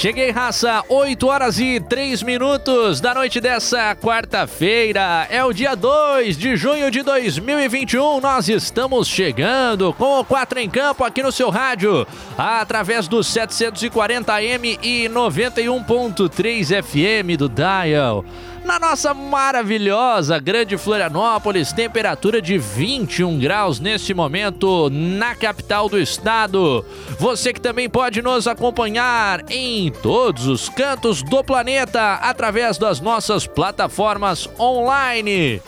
Cheguei, raça, 8 horas e 3 minutos da noite dessa quarta-feira. É o dia 2 de junho de 2021. Nós estamos chegando com o 4 em campo aqui no seu rádio, através do 740M e 91.3 FM do Dial na nossa maravilhosa Grande Florianópolis, temperatura de 21 graus neste momento na capital do estado. Você que também pode nos acompanhar em todos os cantos do planeta através das nossas plataformas online.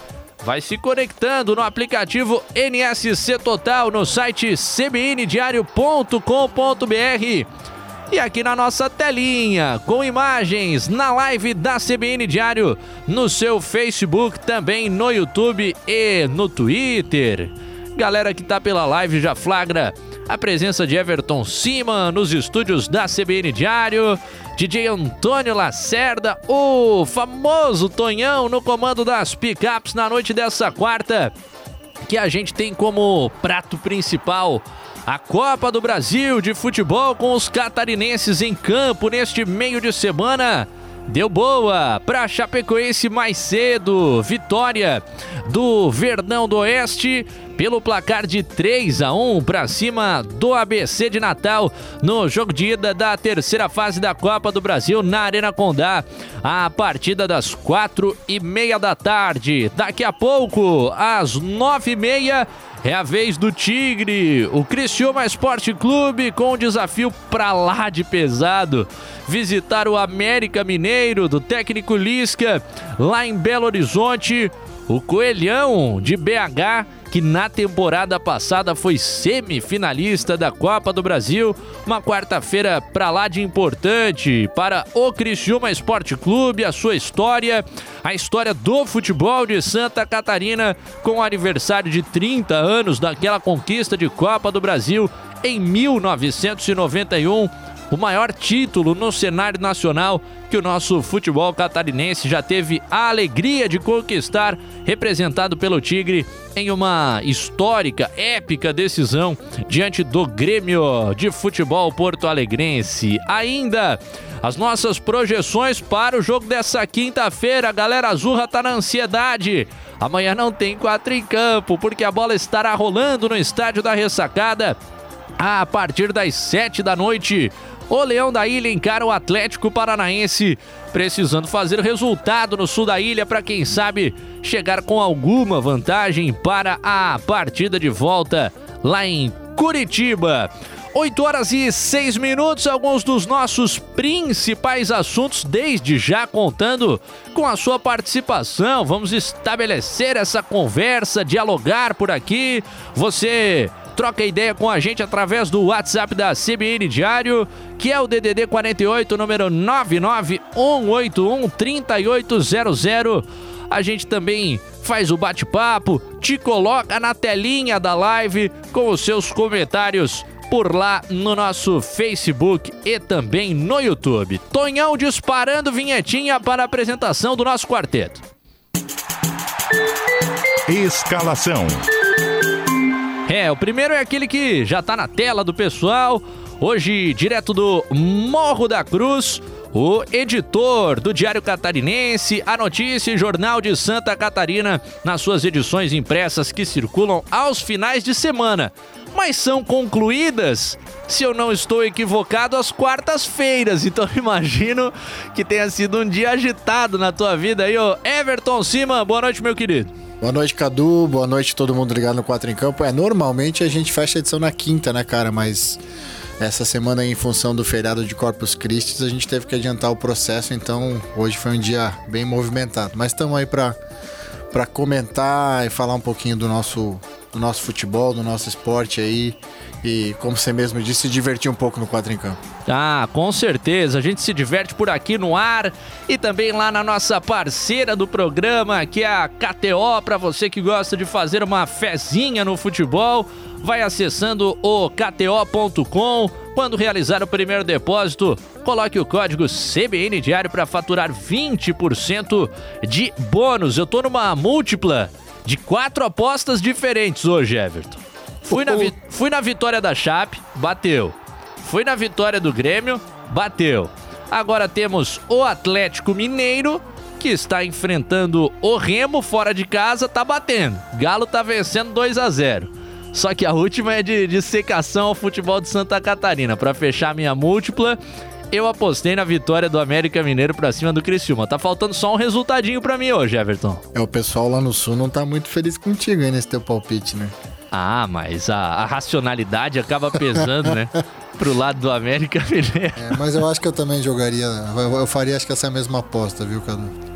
Vai se conectando no aplicativo NSC Total no site cbndiario.com.br e aqui na nossa telinha, com imagens na live da CBN Diário, no seu Facebook, também no YouTube e no Twitter. Galera que tá pela live já flagra a presença de Everton Cima nos estúdios da CBN Diário, DJ Antônio Lacerda, o famoso Tonhão no comando das picapes na noite dessa quarta, que a gente tem como prato principal a Copa do Brasil de futebol com os catarinenses em campo neste meio de semana. Deu boa para Chapecoense mais cedo. Vitória do Verdão do Oeste pelo placar de 3 a 1 para cima do ABC de Natal no jogo de ida da terceira fase da Copa do Brasil na Arena Condá. A partida das quatro e meia da tarde. Daqui a pouco, às nove e meia é a vez do Tigre, o Criciúma Esporte Clube com um desafio pra lá de pesado. Visitar o América Mineiro do técnico Lisca lá em Belo Horizonte. O Coelhão de BH que na temporada passada foi semifinalista da Copa do Brasil. Uma quarta-feira para lá de importante para o Criciúma Esporte Clube, a sua história, a história do futebol de Santa Catarina com o aniversário de 30 anos daquela conquista de Copa do Brasil em 1991 o maior título no cenário nacional que o nosso futebol catarinense já teve a alegria de conquistar, representado pelo Tigre em uma histórica, épica decisão diante do Grêmio de Futebol Porto Alegrense. Ainda as nossas projeções para o jogo dessa quinta-feira. A galera azurra tá na ansiedade. Amanhã não tem quatro em campo, porque a bola estará rolando no estádio da ressacada a partir das sete da noite. O Leão da Ilha encara o Atlético Paranaense, precisando fazer resultado no sul da ilha para quem sabe chegar com alguma vantagem para a partida de volta lá em Curitiba. 8 horas e 6 minutos, alguns dos nossos principais assuntos, desde já contando com a sua participação. Vamos estabelecer essa conversa, dialogar por aqui. Você troca ideia com a gente através do WhatsApp da CBN Diário, que é o DDD 48, número 99181 3800. A gente também faz o bate-papo, te coloca na telinha da live com os seus comentários por lá no nosso Facebook e também no YouTube. Tonhão disparando vinhetinha para a apresentação do nosso quarteto. Escalação. É, o primeiro é aquele que já tá na tela do pessoal. Hoje, direto do Morro da Cruz, o editor do Diário Catarinense, a notícia e Jornal de Santa Catarina, nas suas edições impressas que circulam aos finais de semana, mas são concluídas, se eu não estou equivocado, às quartas-feiras. Então imagino que tenha sido um dia agitado na tua vida aí, ô Everton Cima. Boa noite, meu querido. Boa noite, Cadu. Boa noite, todo mundo ligado no 4 em Campo. É, normalmente a gente fecha a edição na quinta, né, cara? Mas essa semana, em função do feriado de Corpus Christi, a gente teve que adiantar o processo, então hoje foi um dia bem movimentado. Mas estamos aí para comentar e falar um pouquinho do nosso do nosso futebol, do nosso esporte aí. E, como você mesmo disse, se divertir um pouco no 4 em campo. Ah, com certeza. A gente se diverte por aqui no ar e também lá na nossa parceira do programa, que é a KTO, para você que gosta de fazer uma fezinha no futebol. Vai acessando o kto.com. Quando realizar o primeiro depósito, coloque o código CBN Diário para faturar 20% de bônus. Eu tô numa múltipla de quatro apostas diferentes hoje, Everton. Fui na, fui na vitória da Chape, bateu. Fui na vitória do Grêmio, bateu. Agora temos o Atlético Mineiro, que está enfrentando o Remo fora de casa, tá batendo. Galo tá vencendo 2 a 0 Só que a última é de, de secação ao futebol de Santa Catarina. Para fechar minha múltipla, eu apostei na vitória do América Mineiro pra cima do Criciúma. Tá faltando só um resultadinho pra mim hoje, Everton. É, o pessoal lá no sul não tá muito feliz contigo aí nesse teu palpite, né? Ah, mas a, a racionalidade acaba pesando, né? Pro lado do América Mineiro. É, mas eu acho que eu também jogaria. Eu, eu faria acho que essa mesma aposta, viu, Cadu?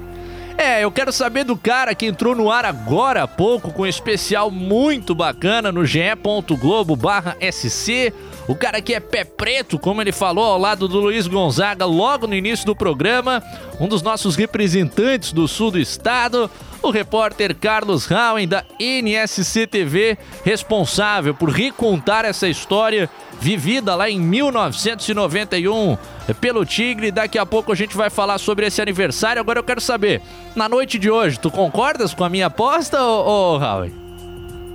É, eu quero saber do cara que entrou no ar agora há pouco com um especial muito bacana no ge.globo barra SC. O cara que é pé preto, como ele falou ao lado do Luiz Gonzaga logo no início do programa. Um dos nossos representantes do sul do estado. O repórter Carlos Howen da NSC TV, responsável por recontar essa história vivida lá em 1991 pelo Tigre. Daqui a pouco a gente vai falar sobre esse aniversário. Agora eu quero saber, na noite de hoje, tu concordas com a minha aposta, ô, ô Howie?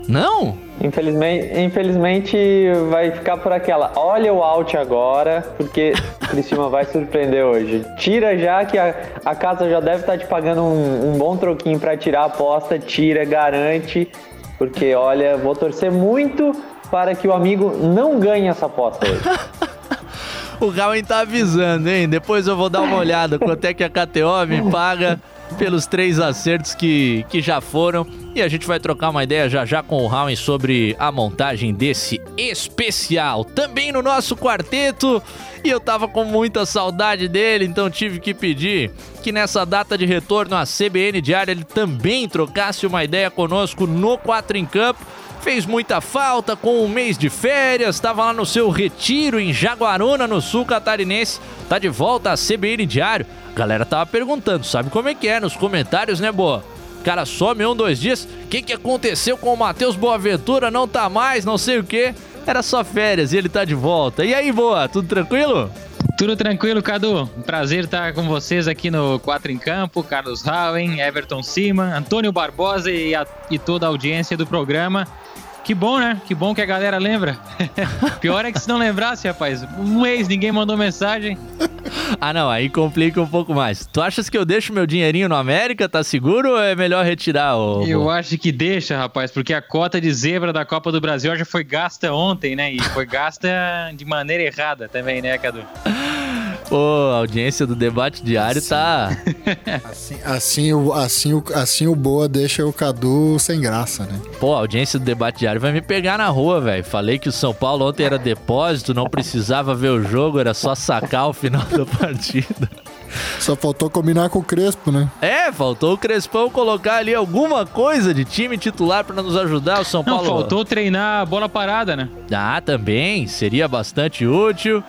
Não? Infelizmente, infelizmente vai ficar por aquela. Olha o out agora, porque o Criciúma vai surpreender hoje. Tira já que a, a casa já deve estar te pagando um, um bom troquinho para tirar a aposta. Tira, garante, porque olha, vou torcer muito para que o amigo não ganhe essa aposta hoje. O Howen tá avisando, hein? Depois eu vou dar uma olhada quanto é que a KTO me paga pelos três acertos que, que já foram. E a gente vai trocar uma ideia já já com o Howen sobre a montagem desse especial. Também no nosso quarteto. E eu tava com muita saudade dele, então tive que pedir que nessa data de retorno à CBN Diária ele também trocasse uma ideia conosco no 4 em Campo fez muita falta com um mês de férias, estava lá no seu retiro em Jaguaruna, no sul catarinense, tá de volta à CBN Diário. Galera tava perguntando, sabe como é que é nos comentários, né, boa? O cara some um, dois dias, o que, que aconteceu com o Matheus Boaventura? Não tá mais, não sei o que. Era só férias e ele tá de volta. E aí, boa, tudo tranquilo? Tudo tranquilo, Cadu? Prazer estar com vocês aqui no 4 em Campo. Carlos Howen, Everton Cima, Antônio Barbosa e, a- e toda a audiência do programa. Que bom, né? Que bom que a galera lembra. Pior é que se não lembrasse, rapaz. Um mês, ninguém mandou mensagem. Ah, não, aí complica um pouco mais. Tu achas que eu deixo meu dinheirinho no América? Tá seguro ou é melhor retirar o. Eu acho que deixa, rapaz, porque a cota de zebra da Copa do Brasil já foi gasta ontem, né? E foi gasta de maneira errada também, né, Cadu? Pô, a audiência do debate diário tá. Assim, assim, o, assim, o, assim o Boa deixa o Cadu sem graça, né? Pô, a audiência do debate diário vai me pegar na rua, velho. Falei que o São Paulo ontem era depósito, não precisava ver o jogo, era só sacar o final da partida. Só faltou combinar com o Crespo, né? É, faltou o Crespão colocar ali alguma coisa de time titular pra nos ajudar. O São Não, Paulo. faltou treinar a bola parada, né? Ah, também, seria bastante útil.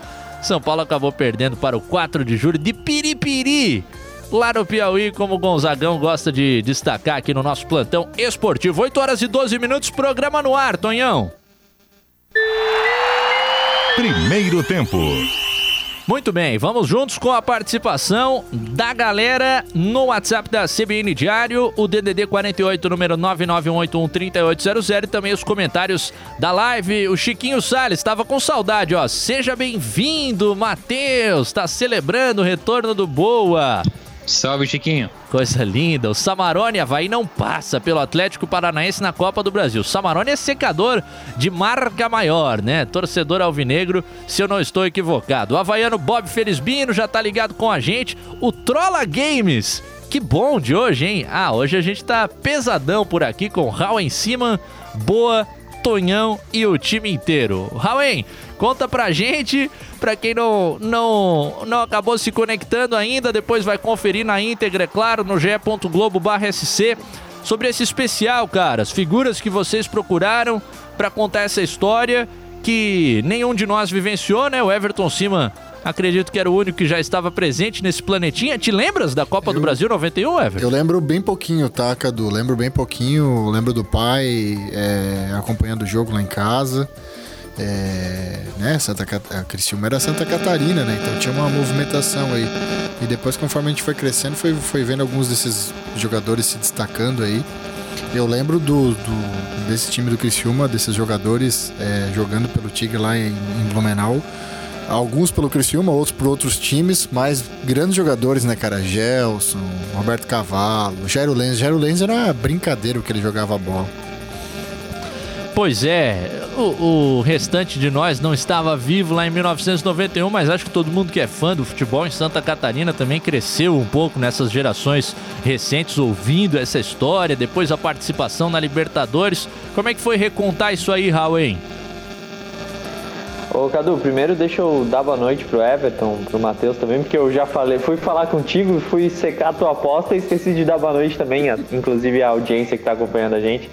São Paulo acabou perdendo para o 4 de julho de Piripiri. Lá no Piauí, como o Gonzagão gosta de destacar aqui no nosso plantão esportivo. 8 horas e 12 minutos, programa no ar, Tonhão. Primeiro tempo. Muito bem, vamos juntos com a participação da galera no WhatsApp da CBN Diário, o DDD 48, número 991813800 e também os comentários da live. O Chiquinho Salles estava com saudade, ó. Seja bem-vindo, Matheus, tá celebrando o retorno do Boa. Salve, Chiquinho. Coisa linda. O Samarone Havaí não passa pelo Atlético Paranaense na Copa do Brasil. Samarone é secador de marca maior, né? Torcedor alvinegro, se eu não estou equivocado. O havaiano Bob Felizbino já tá ligado com a gente. O Trolla Games. Que bom de hoje, hein? Ah, hoje a gente tá pesadão por aqui com Raul em cima, Boa, Tonhão e o time inteiro. Raul, conta pra gente, pra quem não, não, não acabou se conectando ainda, depois vai conferir na íntegra, é claro, no ge.globo.sc. sobre esse especial, cara. As figuras que vocês procuraram para contar essa história que nenhum de nós vivenciou, né? O Everton Cima Acredito que era o único que já estava presente nesse planetinha. Te lembras da Copa eu, do Brasil 91, Everton? Eu lembro bem pouquinho, tá, Cadu? Lembro bem pouquinho. Lembro do pai é, acompanhando o jogo lá em casa. É, né, Santa a Criciúma era Santa Catarina, né? Então tinha uma movimentação aí. E depois, conforme a gente foi crescendo, foi, foi vendo alguns desses jogadores se destacando aí. Eu lembro do, do desse time do Criciúma, desses jogadores é, jogando pelo Tigre lá em, em Blumenau. Alguns pelo Criciúma, outros por outros times, mas grandes jogadores, né, cara? Gelson, Roberto Cavalo, Jairo Lenz. Jairo Lenz era brincadeira o que ele jogava a bola. Pois é, o, o, restante de nós não estava vivo lá em 1991, mas acho que todo mundo que é fã do futebol em Santa Catarina também cresceu um pouco nessas gerações recentes ouvindo essa história, depois a participação na Libertadores. Como é que foi recontar isso aí, Raul? Ô Cadu, primeiro deixa eu dar boa noite pro Everton, pro Matheus também, porque eu já falei, fui falar contigo, fui secar a tua aposta e esqueci de dar boa noite também, inclusive a audiência que tá acompanhando a gente.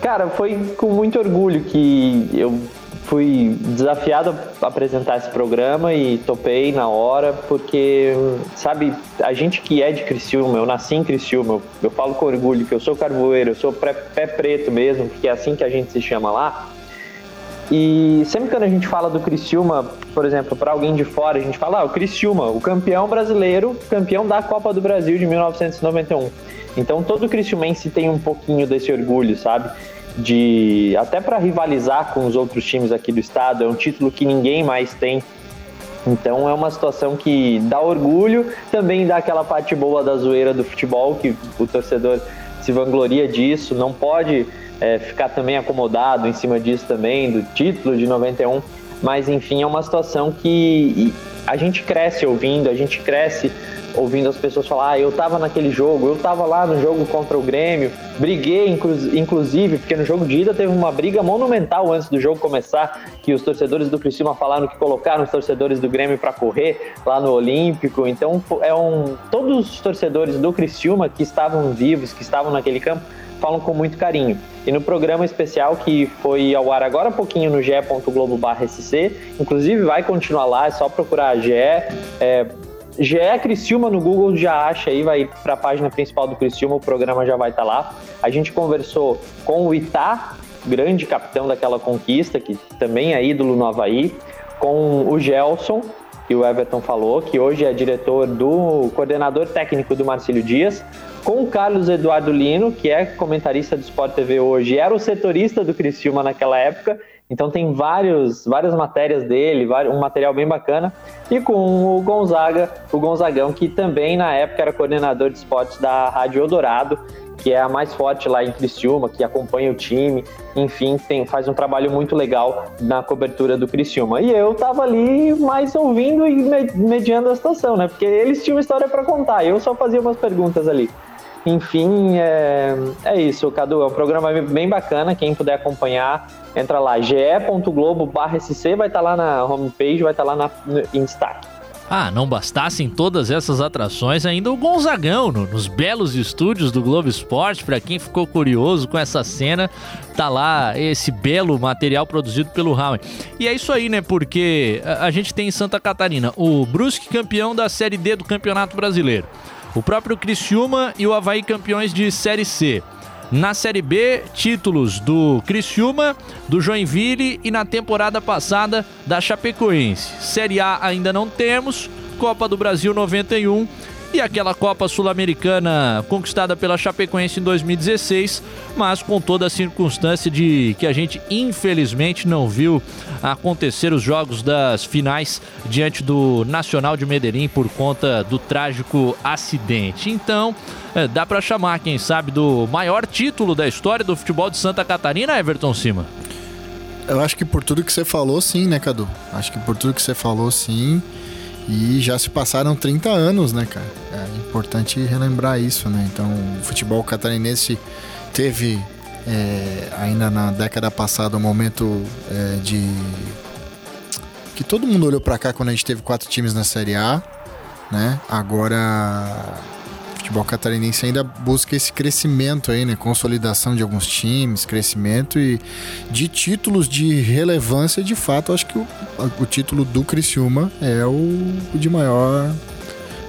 Cara, foi com muito orgulho que eu fui desafiado a apresentar esse programa e topei na hora, porque, sabe, a gente que é de Criciúma, eu nasci em Criciúma, eu, eu falo com orgulho que eu sou carvoeiro, eu sou pé, preto mesmo, porque é assim que a gente se chama lá. E sempre quando a gente fala do Criciúma, por exemplo, para alguém de fora, a gente fala, ah, o Criciúma, o campeão brasileiro, campeão da Copa do Brasil de 1991. Então todo criciumense tem um pouquinho desse orgulho, sabe? De até para rivalizar com os outros times aqui do estado, é um título que ninguém mais tem. Então é uma situação que dá orgulho, também dá aquela parte boa da zoeira do futebol, que o torcedor se vangloria disso, não pode é, ficar também acomodado em cima disso também, do título de 91. Mas enfim, é uma situação que a gente cresce ouvindo, a gente cresce ouvindo as pessoas falar, ah, eu tava naquele jogo, eu tava lá no jogo contra o Grêmio, briguei inclu inclusive, porque no jogo de ida teve uma briga monumental antes do jogo começar, que os torcedores do Criciúma falaram que colocaram os torcedores do Grêmio para correr lá no Olímpico, então é um todos os torcedores do Criciúma que estavam vivos, que estavam naquele campo, falam com muito carinho. E no programa especial que foi ao ar agora há pouquinho no ge.globo.sc, inclusive vai continuar lá, é só procurar GE. É, GE Criciúma no Google já acha aí, vai para a página principal do Criciúma, o programa já vai estar tá lá. A gente conversou com o Itá, grande capitão daquela conquista, que também é ídolo no Havaí, com o Gelson, que o Everton falou, que hoje é diretor do coordenador técnico do Marcílio Dias, com o Carlos Eduardo Lino, que é comentarista do Sport TV hoje, era o setorista do Criciúma naquela época, então tem vários, várias matérias dele, um material bem bacana, e com o Gonzaga, o Gonzagão, que também na época era coordenador de esportes da Rádio Eldorado, que é a mais forte lá em Criciúma, que acompanha o time, enfim, tem, faz um trabalho muito legal na cobertura do Criciúma. E eu tava ali mais ouvindo e mediando a situação, né? Porque eles tinham história para contar, eu só fazia umas perguntas ali. Enfim, é, é isso, Cadu. É um programa bem bacana. Quem puder acompanhar, entra lá, ge.globo.sc, vai estar tá lá na homepage, vai estar tá lá na, em destaque. Ah, não bastassem todas essas atrações, ainda o Gonzagão, no, nos belos estúdios do Globo Esporte. Para quem ficou curioso com essa cena, tá lá esse belo material produzido pelo Raul. E é isso aí, né? Porque a, a gente tem em Santa Catarina o Brusque campeão da Série D do Campeonato Brasileiro. O próprio Criciúma e o Havaí campeões de Série C. Na Série B, títulos do Criciúma, do Joinville e na temporada passada da Chapecoense. Série A ainda não temos, Copa do Brasil 91 e aquela Copa Sul-Americana conquistada pela Chapecoense em 2016, mas com toda a circunstância de que a gente infelizmente não viu acontecer os jogos das finais diante do Nacional de Medellín por conta do trágico acidente. Então, é, dá para chamar, quem sabe, do maior título da história do futebol de Santa Catarina, Everton Cima. Eu acho que por tudo que você falou, sim, né, Cadu? Acho que por tudo que você falou, sim. E já se passaram 30 anos, né, cara? É importante relembrar isso, né? Então, o futebol catarinense teve é, ainda na década passada um momento é, de que todo mundo olhou para cá quando a gente teve quatro times na Série A, né? Agora futebol catarinense ainda busca esse crescimento aí, né? Consolidação de alguns times, crescimento e de títulos de relevância, de fato, acho que o, o título do Criciúma é o de maior,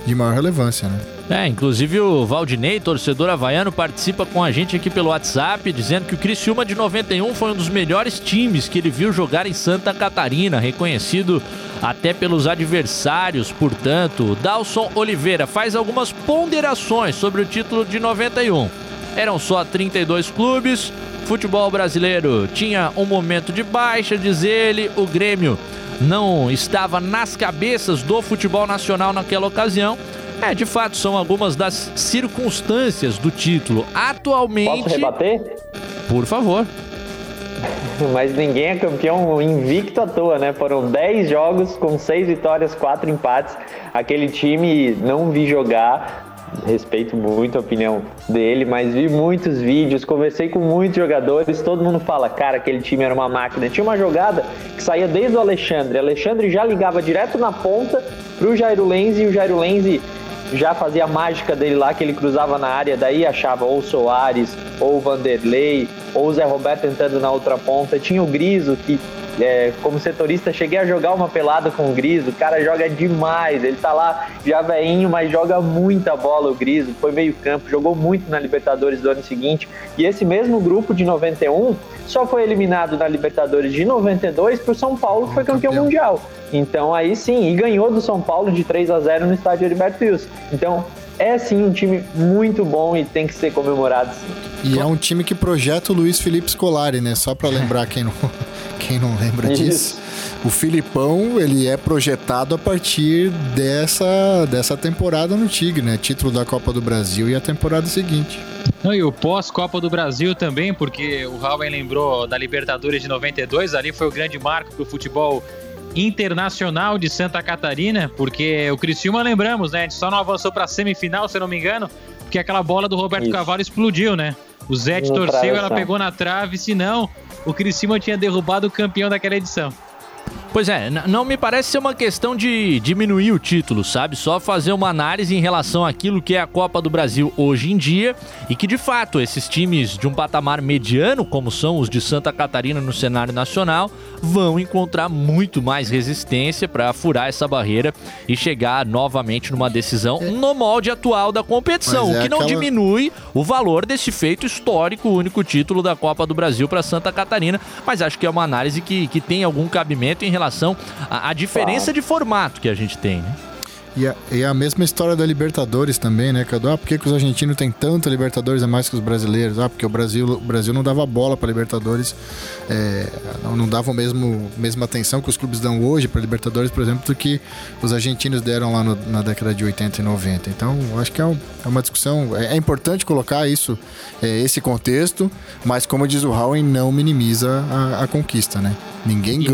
de maior relevância, né? É, inclusive o Valdinei, torcedor havaiano, participa com a gente aqui pelo WhatsApp, dizendo que o Criciúma de 91 foi um dos melhores times que ele viu jogar em Santa Catarina, reconhecido até pelos adversários, portanto. Dalson Oliveira faz algumas ponderações sobre o título de 91. Eram só 32 clubes, futebol brasileiro tinha um momento de baixa, diz ele, o Grêmio não estava nas cabeças do futebol nacional naquela ocasião é, de fato, são algumas das circunstâncias do título. Atualmente. Posso rebater? Por favor. Mas ninguém é campeão invicto à toa, né? Foram 10 jogos com 6 vitórias, 4 empates. Aquele time não vi jogar. Respeito muito a opinião dele, mas vi muitos vídeos, conversei com muitos jogadores. Todo mundo fala, cara, aquele time era uma máquina. Tinha uma jogada que saía desde o Alexandre. Alexandre já ligava direto na ponta pro Jairo Lenzi e o Jairo Lenzi já fazia a mágica dele lá, que ele cruzava na área, daí achava ou Soares, ou Vanderlei, ou Zé Roberto entrando na outra ponta. Tinha o Griso, que é, como setorista, cheguei a jogar uma pelada com o Griso. O cara joga demais. Ele tá lá já veinho, mas joga muita bola o Griso. Foi meio campo, jogou muito na Libertadores do ano seguinte. E esse mesmo grupo de 91 só foi eliminado na Libertadores de 92 por São Paulo, que foi campeão mundial. Então aí sim, e ganhou do São Paulo de 3 a 0 no estádio Heriberto Wilson. Então é sim um time muito bom e tem que ser comemorado sim. E é um time que projeta o Luiz Felipe Scolari, né? Só para lembrar quem não, quem não lembra Isso. disso. O Filipão, ele é projetado a partir dessa, dessa temporada no Tigre, né? Título da Copa do Brasil e a temporada seguinte. Não, e o pós-Copa do Brasil também, porque o Raul lembrou da Libertadores de 92, ali foi o grande marco para o futebol internacional de Santa Catarina, porque o Criciúma, lembramos, né? A gente só não avançou para a semifinal, se eu não me engano, porque aquela bola do Roberto Isso. Cavalo explodiu, né? O Zé torceu, ela pegou na trave, senão o Criciúma tinha derrubado o campeão daquela edição. Pois é, não me parece ser uma questão de diminuir o título, sabe? Só fazer uma análise em relação àquilo que é a Copa do Brasil hoje em dia e que de fato esses times de um patamar mediano, como são os de Santa Catarina no cenário nacional, vão encontrar muito mais resistência para furar essa barreira e chegar novamente numa decisão é. no molde atual da competição, é o que não diminui o valor desse feito histórico, o único título da Copa do Brasil para Santa Catarina, mas acho que é uma análise que, que tem algum cabimento em relação à, à diferença claro. de formato que a gente tem, né? E a, e a, mesma história da Libertadores também, né? Ah, por que, que os argentinos têm tanta Libertadores a mais que os brasileiros? Ah, porque o Brasil, o Brasil não dava bola para Libertadores, é, não, dava a mesmo, mesma atenção que os clubes dão hoje para Libertadores, por exemplo, do que os argentinos deram lá no, na década de 80 e 90. Então, acho que é, um, é uma discussão. É, é, importante colocar isso, é, esse contexto, mas como diz o Howen, não minimiza a, a conquista, né? Ninguém e...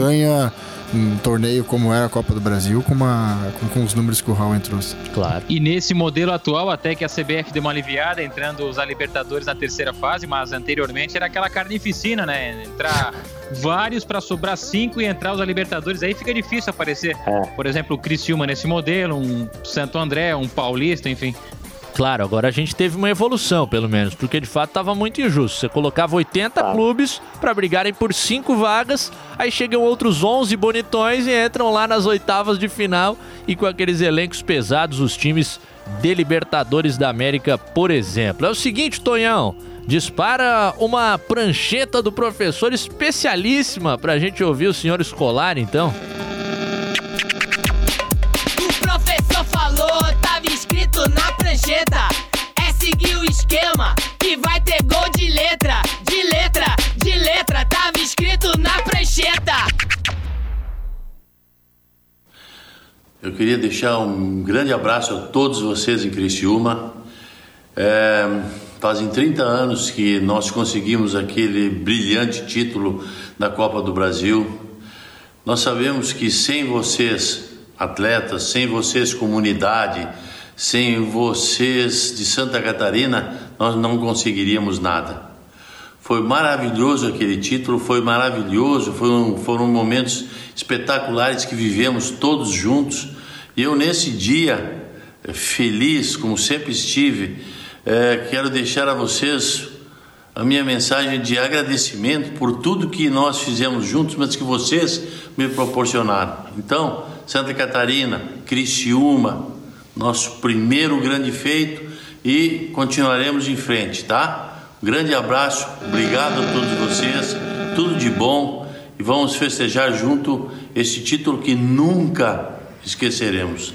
um torneio como era a Copa do Brasil com, uma, com, com os números que o Raul trouxe. Claro. E nesse modelo atual, até que a CBF deu uma aliviada, entrando os Libertadores na terceira fase, mas anteriormente era aquela carnificina, né? Entrar vários para sobrar cinco e entrar os Libertadores, aí fica difícil aparecer. É. Por exemplo, o Criciúma nesse modelo, um Santo André, um Paulista, enfim. Claro, agora a gente teve uma evolução, pelo menos, porque de fato estava muito injusto. Você colocava 80 tá. clubes para brigarem por cinco vagas, aí chegam outros 11 bonitões e entram lá nas oitavas de final e com aqueles elencos pesados, os times de Libertadores da América, por exemplo. É o seguinte, Tonhão, dispara uma prancheta do professor especialíssima para a gente ouvir o senhor escolar, então. Prancheta é seguir o esquema que vai ter gol de letra, de letra, de letra, tava escrito na prancheta. Eu queria deixar um grande abraço a todos vocês em Criciúma. É, fazem 30 anos que nós conseguimos aquele brilhante título da Copa do Brasil. Nós sabemos que sem vocês, atletas, sem vocês, comunidade, sem vocês de Santa Catarina, nós não conseguiríamos nada. Foi maravilhoso aquele título, foi maravilhoso, foram, foram momentos espetaculares que vivemos todos juntos. E eu, nesse dia, eh, feliz, como sempre estive. É, quero deixar a vocês a minha mensagem de agradecimento por tudo que nós fizemos juntos, mas que vocês me proporcionaram. Então, Santa Catarina, Criciúma, nosso primeiro grande feito e continuaremos em frente, tá? Grande abraço, obrigado a todos vocês, tudo de bom e vamos festejar junto esse título que nunca esqueceremos.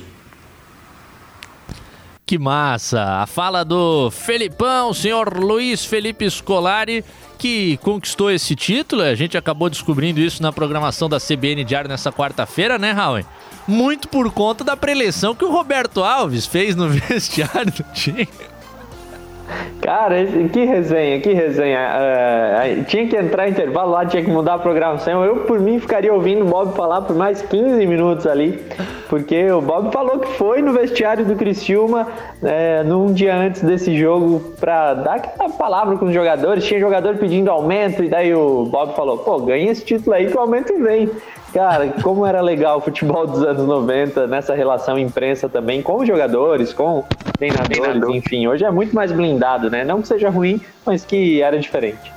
Que massa! A fala do Felipão, senhor Luiz Felipe Scolari, que conquistou esse título. A gente acabou descobrindo isso na programação da CBN Diário nessa quarta-feira, né, Raul? Muito por conta da preleção que o Roberto Alves fez no vestiário do time. Cara, que resenha, que resenha. Uh, tinha que entrar intervalo lá, tinha que mudar a programação. Eu, por mim, ficaria ouvindo o Bob falar por mais 15 minutos ali, porque o Bob falou que foi no vestiário do Criciúma é, num dia antes desse jogo para dar aquela palavra com os jogadores. Tinha jogador pedindo aumento, e daí o Bob falou: pô, ganha esse título aí que o aumento vem. Cara, como era legal o futebol dos anos 90 nessa relação imprensa também com os jogadores, com treinadores, Treinador. enfim. Hoje é muito mais blindado, né? Não que seja ruim, mas que era diferente.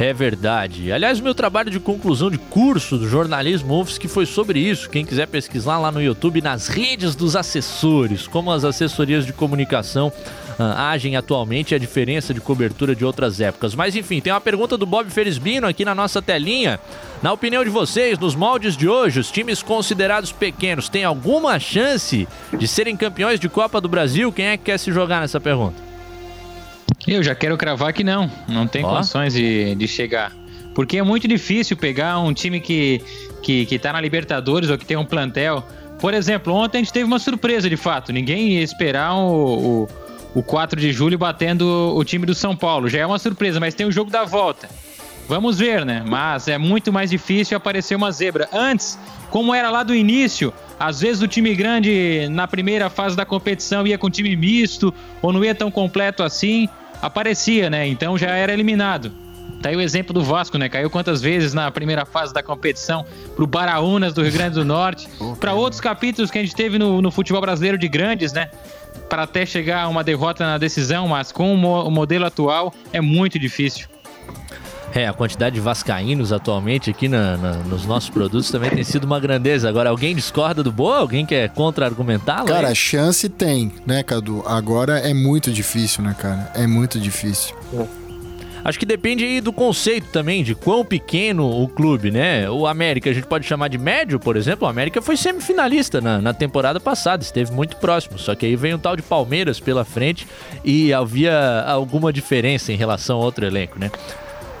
É verdade. Aliás, meu trabalho de conclusão de curso do jornalismo UFSC foi sobre isso. Quem quiser pesquisar lá no YouTube, nas redes dos assessores, como as assessorias de comunicação ah, agem atualmente e a diferença de cobertura de outras épocas. Mas enfim, tem uma pergunta do Bob Felisbino aqui na nossa telinha. Na opinião de vocês, nos moldes de hoje, os times considerados pequenos têm alguma chance de serem campeões de Copa do Brasil? Quem é que quer se jogar nessa pergunta? Eu já quero cravar que não, não tem Ó. condições de, de chegar. Porque é muito difícil pegar um time que, que, que tá na Libertadores ou que tem um plantel. Por exemplo, ontem a gente teve uma surpresa de fato. Ninguém ia esperar o, o o 4 de julho batendo o time do São Paulo. Já é uma surpresa, mas tem o jogo da volta. Vamos ver, né? Mas é muito mais difícil aparecer uma zebra. Antes, como era lá do início, às vezes o time grande na primeira fase da competição ia com time misto ou não ia tão completo assim, aparecia, né? Então já era eliminado. Tá aí o exemplo do Vasco, né? Caiu quantas vezes na primeira fase da competição pro Baraunas do Rio Grande do Norte, para outros capítulos que a gente teve no, no futebol brasileiro de grandes, né? para até chegar a uma derrota na decisão, mas com o modelo atual é muito difícil. É, a quantidade de vascaínos atualmente aqui na, na, nos nossos produtos também tem sido uma grandeza. Agora, alguém discorda do Boa? Alguém quer contra-argumentá-lo? Cara, chance tem, né, Cadu? Agora é muito difícil, né, cara? É muito difícil. É. Acho que depende aí do conceito também, de quão pequeno o clube, né? O América a gente pode chamar de médio, por exemplo. O América foi semifinalista na, na temporada passada, esteve muito próximo. Só que aí vem um tal de Palmeiras pela frente e havia alguma diferença em relação ao outro elenco, né?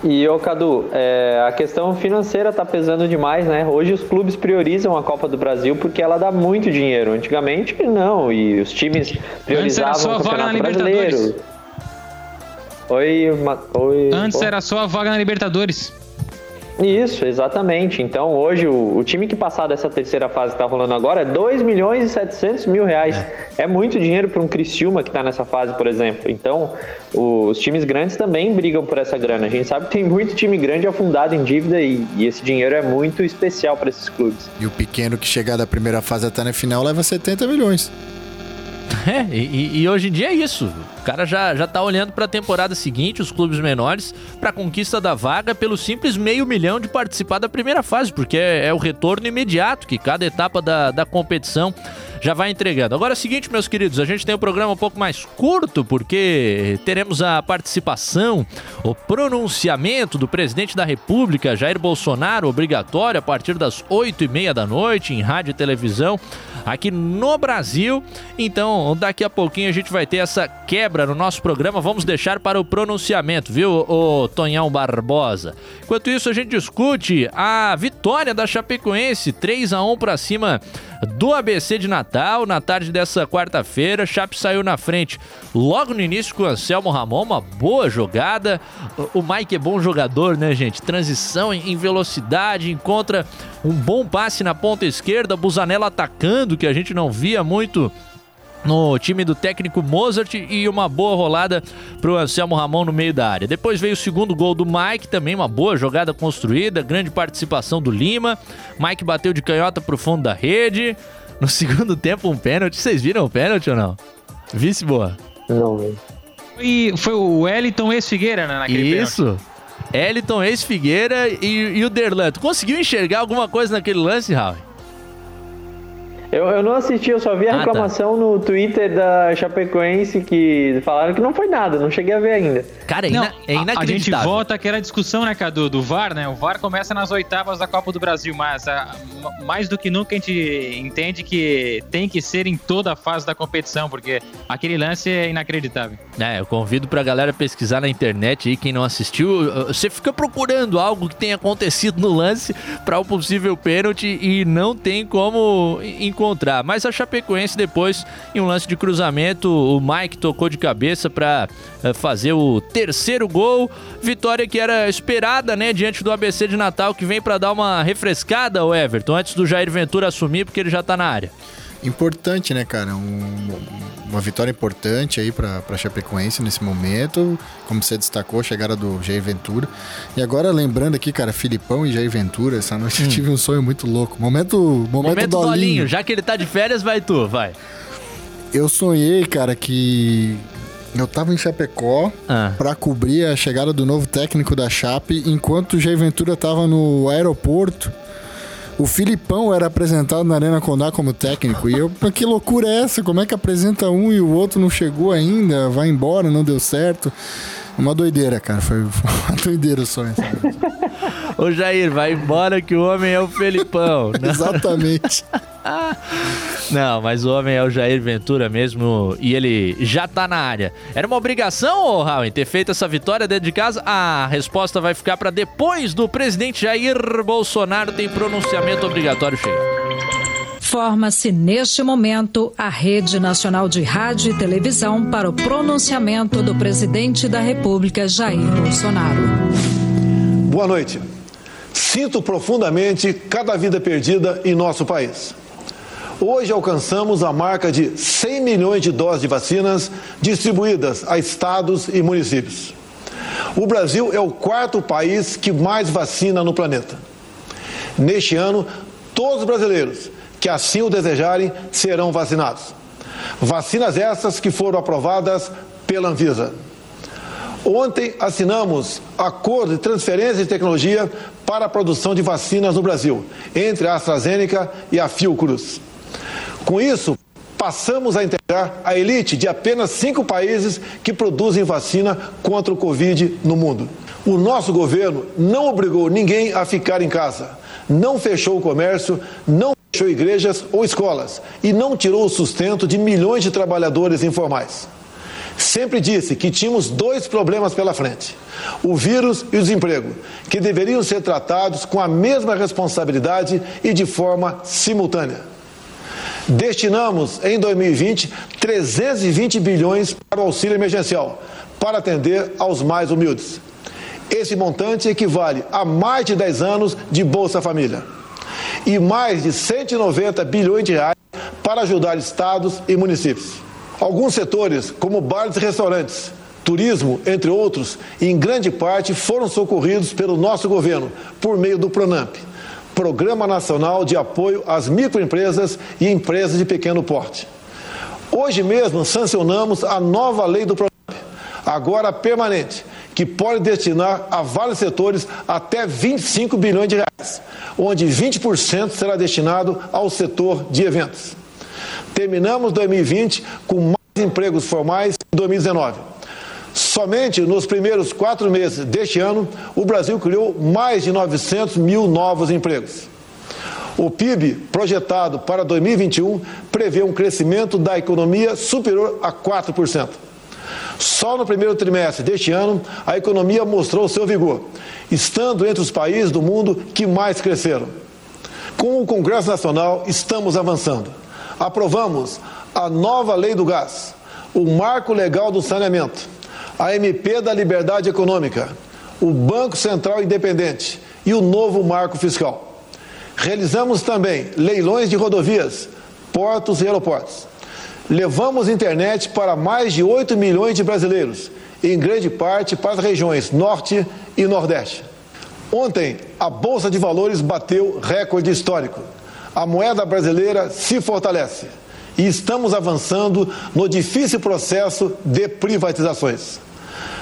E, ô Cadu, é, a questão financeira tá pesando demais, né? Hoje os clubes priorizam a Copa do Brasil porque ela dá muito dinheiro. Antigamente, não. E os times priorizavam o Campeonato Brasileiro. Oi, Oi. Antes era só a vaga na Libertadores. Isso, exatamente. Então hoje o, o, time que passar dessa terceira fase que está rolando agora é 2 milhões e 700 mil reais. É, é muito dinheiro para um Criciúma que está nessa fase, por exemplo. Então os times grandes também brigam por essa grana. A gente sabe que tem muito time grande afundado em dívida e, e esse dinheiro é muito especial para esses clubes. E o pequeno que chegar da primeira fase até na final leva 70 milhões. É, e, e, hoje em dia é isso. Cara já, já tá olhando para a temporada seguinte, os clubes menores, para conquista da vaga pelo simples meio milhão de participar da primeira fase, porque é, é o retorno imediato que cada etapa da, da competição já vai entregando. Agora é o seguinte, meus queridos, a gente tem um programa um pouco mais curto, porque teremos a participação, o pronunciamento do presidente da República, Jair Bolsonaro, obrigatório a partir das oito e meia da noite, em rádio e televisão, aqui no Brasil. Então, daqui a pouquinho a gente vai ter essa quebra no nosso programa. Vamos deixar para o pronunciamento, viu, o Tonhão Barbosa? Enquanto isso, a gente discute a vitória da Chapecoense, 3 a 1 para cima do ABC de Natal. Na tarde dessa quarta-feira, Chape saiu na frente logo no início com o Anselmo Ramon, uma boa jogada. O Mike é bom jogador, né, gente? Transição em velocidade, encontra um bom passe na ponta esquerda, Busanella atacando, que a gente não via muito no time do técnico Mozart e uma boa rolada para o Anselmo Ramon no meio da área. Depois veio o segundo gol do Mike, também uma boa jogada construída, grande participação do Lima. Mike bateu de canhota para o fundo da rede. No segundo tempo, um pênalti. Vocês viram o pênalti ou não? Vice boa. Não, velho. E foi o Wellington ex-Figueira, né? Naquele pênalti. Isso. Eliton, ex-Figueira e, e o Derlan. Tu conseguiu enxergar alguma coisa naquele lance, Raul? Eu, eu não assisti, eu só vi a Ah, tá. reclamação no Twitter da Chapecoense que falaram que não foi nada, não cheguei a ver ainda. Cara, é, Não, ina- é a- a, gente inacreditável. volta àquela discussão, né, Cadu, do VAR, né? O VAR começa nas oitavas da Copa do Brasil, mas ah, m- mais do que nunca a gente entende que tem que ser em toda a fase da competição, porque aquele lance é inacreditável. É, eu convido pra galera pesquisar na internet aí, quem não assistiu. Você fica procurando algo que tenha acontecido no lance pra um possível pênalti e não tem como encontrar. Mas a Chapecoense depois, em um lance de cruzamento, o Mike tocou de cabeça pra eh, fazer o terceiro gol. Vitória que era esperada, né, diante do ABC de Natal, que vem pra dar uma refrescada, o Everton, antes do Jair Ventura assumir, porque ele já tá na área. Importante, né, cara? Um- uma vitória importante aí pra, pra Chapecoense nesse momento. Como você destacou, a chegada do Jair Ventura. E agora, lembrando aqui, cara, Filipão e Jair Ventura, essa noite eu tive um sonho muito louco. Momento, momento, Momento Dolinho. Dolinho, já que ele tá de férias, vai tu, vai. Eu sonhei, cara, que eu tava em Chapecó Ah. pra cobrir a chegada do novo técnico da Chape, enquanto o Jair Ventura tava no aeroporto. O Filipão era apresentado na Arena Condá como técnico. E eu, "Mas que loucura é essa? Como é que apresenta um e o outro não chegou ainda? Vai embora, não deu certo. Uma doideira, cara. Foi uma doideira o sonho. Ô Jair, vai embora que o homem é o Felipão. Não, Exatamente. não, mas o homem é o Jair Ventura mesmo e ele já tá na área. Era uma obrigação, ô Raul, ter feito essa vitória dentro de casa? A resposta vai ficar pra depois do presidente Jair Bolsonaro. Tem pronunciamento obrigatório cheio. Forma-se neste momento a Rede Nacional de Rádio e Televisão para o pronunciamento do presidente da República, Jair Bolsonaro. Boa noite. Sinto profundamente cada vida perdida em nosso país. Hoje alcançamos a marca de 100 milhões de doses de vacinas distribuídas a estados e municípios. O Brasil é o quarto país que mais vacina no planeta. Neste ano, todos os brasileiros que assim o desejarem serão vacinados. Vacinas essas que foram aprovadas pela Anvisa. Ontem assinamos acordo de transferência de tecnologia para a produção de vacinas no Brasil, entre a AstraZeneca e a Fiocruz. Com isso, passamos a integrar a elite de apenas cinco países que produzem vacina contra o Covid no mundo. O nosso governo não obrigou ninguém a ficar em casa, não fechou o comércio, não fechou igrejas ou escolas e não tirou o sustento de milhões de trabalhadores informais. Sempre disse que tínhamos dois problemas pela frente: o vírus e o desemprego, que deveriam ser tratados com a mesma responsabilidade e de forma simultânea. Destinamos em 2020 320 bilhões para o auxílio emergencial, para atender aos mais humildes. Esse montante equivale a mais de 10 anos de Bolsa Família e mais de 190 bilhões de reais para ajudar estados e municípios. Alguns setores, como bares e restaurantes, turismo, entre outros, em grande parte foram socorridos pelo nosso governo por meio do Pronamp, Programa Nacional de Apoio às Microempresas e Empresas de Pequeno Porte. Hoje mesmo sancionamos a nova lei do Pronamp, agora permanente, que pode destinar a vários setores até 25 bilhões de reais, onde 20% será destinado ao setor de eventos. Terminamos 2020 com mais empregos formais que 2019. Somente nos primeiros quatro meses deste ano, o Brasil criou mais de 900 mil novos empregos. O PIB projetado para 2021 prevê um crescimento da economia superior a 4%. Só no primeiro trimestre deste ano, a economia mostrou seu vigor, estando entre os países do mundo que mais cresceram. Com o Congresso Nacional, estamos avançando. Aprovamos a nova lei do gás, o marco legal do saneamento, a MP da liberdade econômica, o Banco Central Independente e o novo marco fiscal. Realizamos também leilões de rodovias, portos e aeroportos. Levamos internet para mais de 8 milhões de brasileiros, em grande parte para as regiões Norte e Nordeste. Ontem, a Bolsa de Valores bateu recorde histórico. A moeda brasileira se fortalece e estamos avançando no difícil processo de privatizações.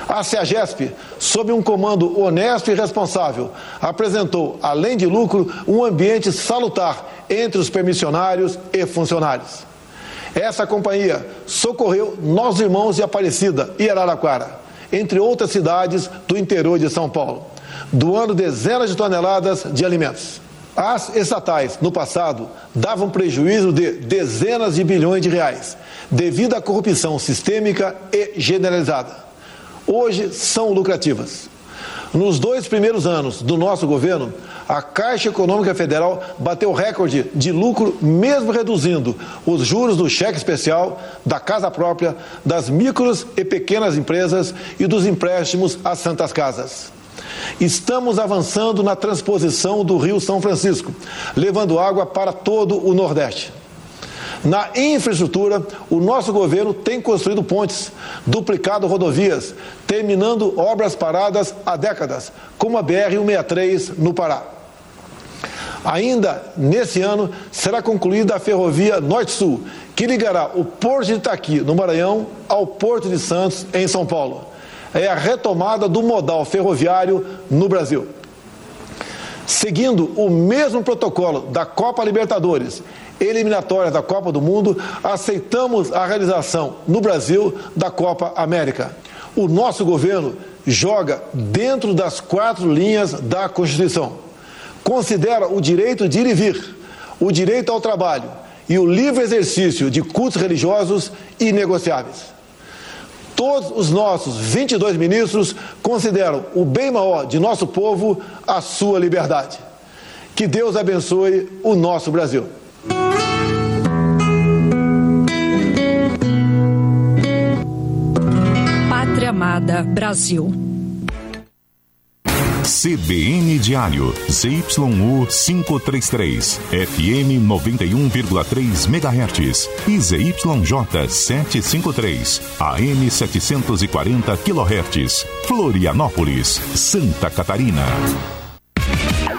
A CEAGESP, sob um comando honesto e responsável, apresentou, além de lucro, um ambiente salutar entre os permissionários e funcionários. Essa companhia socorreu nossos irmãos de Aparecida e Araraquara, entre outras cidades do interior de São Paulo, doando dezenas de toneladas de alimentos. As estatais, no passado, davam prejuízo de dezenas de bilhões de reais, devido à corrupção sistêmica e generalizada hoje são lucrativas. Nos dois primeiros anos do nosso governo, a Caixa Econômica Federal bateu recorde de lucro, mesmo reduzindo os juros do cheque especial, da casa própria, das micros e pequenas empresas e dos empréstimos às santas casas. Estamos avançando na transposição do Rio São Francisco, levando água para todo o Nordeste. Na infraestrutura, o nosso governo tem construído pontes, duplicado rodovias, terminando obras paradas há décadas, como a BR-163 no Pará. Ainda nesse ano será concluída a ferrovia Norte-Sul, que ligará o Porto de Itaqui, no Maranhão, ao Porto de Santos, em São Paulo. É a retomada do modal ferroviário no Brasil. Seguindo o mesmo protocolo da Copa Libertadores eliminatórias da Copa do Mundo, aceitamos a realização no Brasil da Copa América. O nosso governo joga dentro das quatro linhas da Constituição. Considera o direito de ir e vir, o direito ao trabalho e o livre exercício de cultos religiosos inegociáveis. Todos os nossos 22 ministros consideram o bem maior de nosso povo a sua liberdade. Que Deus abençoe o nosso Brasil. Pátria Amada Brasil. CBN Diário, ZYU 533, FM 91,3 MHz e ZYJ 753, AM 740 kHz, Florianópolis, Santa Catarina.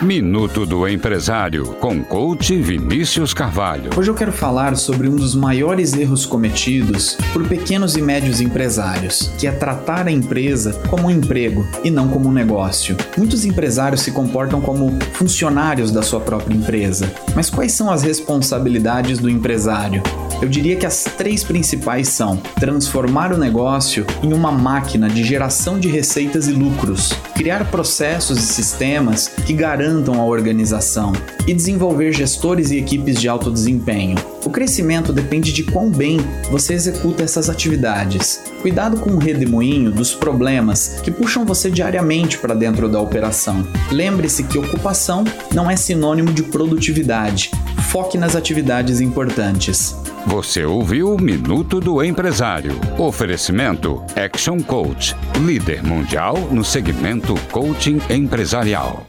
Minuto do Empresário, com coach Vinícius Carvalho. Hoje eu quero falar sobre um dos maiores erros cometidos por pequenos e médios empresários, que é tratar a empresa como um emprego e não como um negócio. Muitos empresários se comportam como funcionários da sua própria empresa. Mas quais são as responsabilidades do empresário? Eu diria que as três principais são transformar o negócio em uma máquina de geração de receitas e lucros, criar processos e sistemas que garantam a organização e desenvolver gestores e equipes de alto desempenho. O crescimento depende de quão bem você executa essas atividades. Cuidado com o redemoinho dos problemas que puxam você diariamente para dentro da operação. Lembre-se que ocupação não é sinônimo de produtividade. Foque nas atividades importantes. Você ouviu o Minuto do Empresário. Oferecimento Action Coach, líder mundial no segmento coaching empresarial.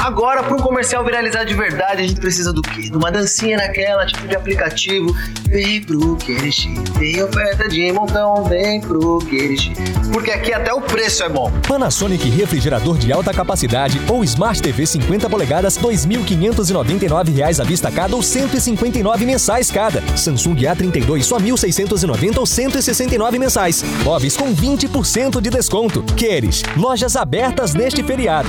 Agora, para um comercial viralizar de verdade, a gente precisa do quê? De uma dancinha naquela, tipo de aplicativo. Vem pro Querish, tem oferta de montão, vem pro Querish. Porque aqui até o preço é bom. Panasonic refrigerador de alta capacidade ou Smart TV 50 polegadas, 2.599 reais à vista cada ou 159 mensais cada. Samsung A32 só 1.690 ou 169 mensais. Móveis com 20% de desconto. Queres, lojas abertas neste feriado.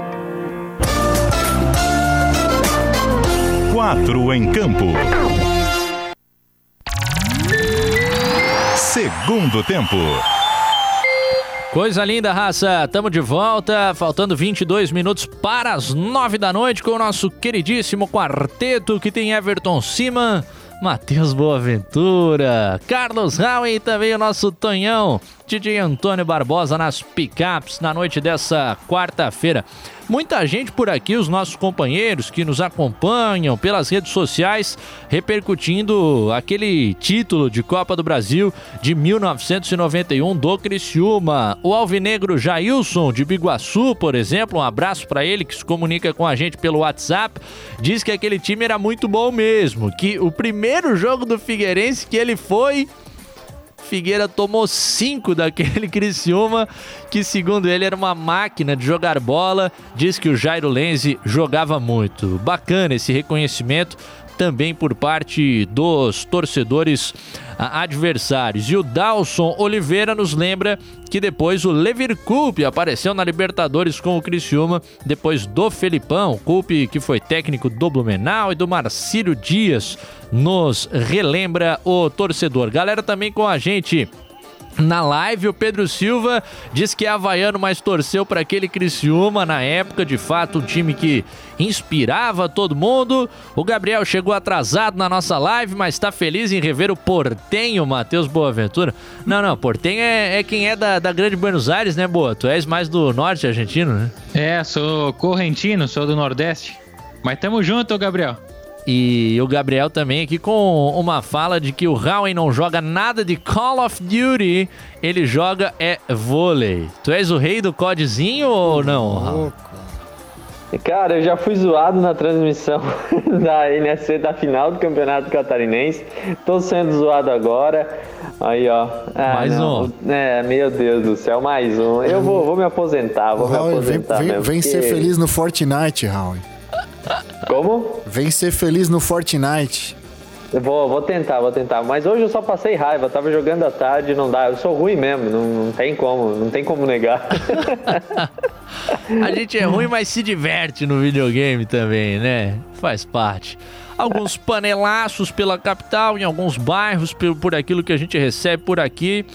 Quatro em campo. Segundo tempo. Coisa linda, raça. Tamo de volta, faltando 22 minutos para as 9 da noite com o nosso queridíssimo quarteto que tem Everton Siman, Matheus Boaventura, Carlos Howe e também o nosso Tonhão, DJ Antônio Barbosa nas picapes na noite dessa quarta-feira. Muita gente por aqui, os nossos companheiros que nos acompanham pelas redes sociais, repercutindo aquele título de Copa do Brasil de 1991 do Criciúma. O alvinegro Jailson de Biguaçu, por exemplo, um abraço para ele que se comunica com a gente pelo WhatsApp, diz que aquele time era muito bom mesmo, que o primeiro jogo do Figueirense que ele foi Figueira tomou cinco daquele Criciúma, que segundo ele era uma máquina de jogar bola. Diz que o Jairo Lenzi jogava muito. Bacana esse reconhecimento também por parte dos torcedores adversários. E o Dalson Oliveira nos lembra que depois o Levir Coupe apareceu na Libertadores com o Criciúma, depois do Felipão, Coupe que foi técnico do Blumenau e do Marcílio Dias, nos relembra o torcedor. Galera também com a gente na live, o Pedro Silva diz que é havaiano, mas torceu para aquele Criciúma na época, de fato, um time que inspirava todo mundo. O Gabriel chegou atrasado na nossa live, mas está feliz em rever o Portenho, Matheus Boaventura. Não, não, Portenho é, é quem é da, da Grande Buenos Aires, né, Boa? Tu és mais do norte argentino, né? É, sou correntino, sou do Nordeste. Mas tamo junto, Gabriel. E o Gabriel também aqui com uma fala de que o Howen não joga nada de Call of Duty, ele joga é vôlei. Tu és o rei do codezinho ou não? Cara, eu já fui zoado na transmissão da NSC da final do Campeonato Catarinense. Tô sendo zoado agora. Aí, ó. Ah, mais não. um. É, meu Deus do céu, mais um. Eu vou, vou me aposentar, vou me Raul, vem, aposentar. vem, mesmo, vem ser porque- feliz no Fortnite, Raul. Como? Vem ser feliz no Fortnite. Vou, vou tentar, vou tentar. Mas hoje eu só passei raiva, tava jogando à tarde, não dá. Eu sou ruim mesmo, não, não tem como, não tem como negar. A gente é ruim, mas se diverte no videogame também, né? Faz parte. Alguns panelaços pela capital, em alguns bairros, por, por aquilo que a gente recebe por aqui.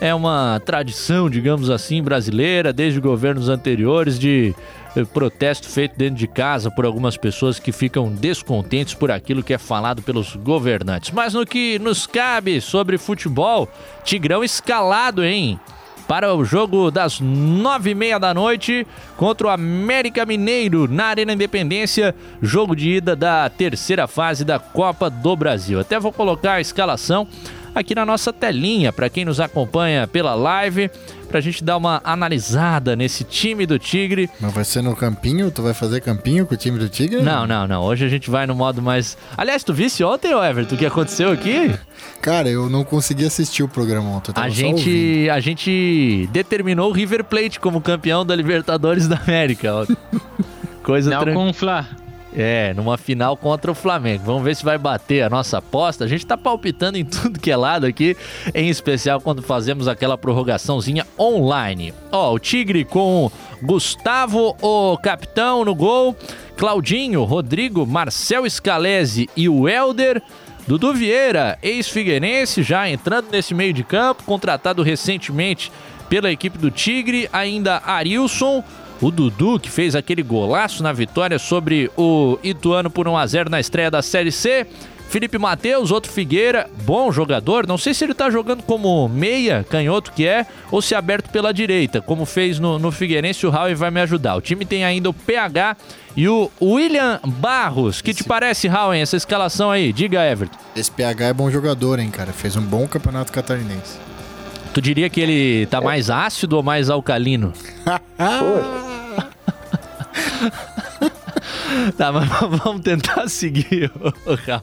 É uma tradição, digamos assim, brasileira, desde governos anteriores, de protesto feito dentro de casa por algumas pessoas que ficam descontentes por aquilo que é falado pelos governantes. Mas no que nos cabe sobre futebol, Tigrão escalado, hein? para o jogo das nove e meia da noite contra o América Mineiro na Arena Independência, jogo de ida da terceira fase da Copa do Brasil. Até vou colocar a escalação aqui na nossa telinha para quem nos acompanha pela live, para a gente dar uma analisada nesse time do Tigre. Mas vai ser no campinho? Tu vai fazer campinho com o time do Tigre? Não, não, não. Hoje a gente vai no modo mais. Aliás, tu visse ontem, Everton, o que aconteceu aqui? Cara, eu não consegui assistir o programa ontem. A ouvindo. gente, a gente determinou o River Plate como campeão da Libertadores da América. ó. Coisa Não tran- com o Fla. É, numa final contra o Flamengo. Vamos ver se vai bater a nossa aposta. A gente tá palpitando em tudo que é lado aqui, em especial quando fazemos aquela prorrogaçãozinha online. Ó, o Tigre com Gustavo, o capitão no gol, Claudinho, Rodrigo, Marcel Scalese e o Helder. Dudu Vieira, ex-figueirense, já entrando nesse meio de campo, contratado recentemente pela equipe do Tigre. Ainda Arilson, o Dudu, que fez aquele golaço na vitória sobre o Ituano por 1x0 na estreia da Série C. Felipe Matheus, outro Figueira, bom jogador. Não sei se ele tá jogando como meia, canhoto que é, ou se é aberto pela direita, como fez no, no Figueirense. O Howie vai me ajudar. O time tem ainda o PH e o William Barros. Que te parece, Howie, essa escalação aí? Diga, Everton. Esse PH é bom jogador, hein, cara? Fez um bom campeonato catarinense. Tu diria que ele tá mais ácido ou mais alcalino? tá, mas vamos tentar seguir o Howie.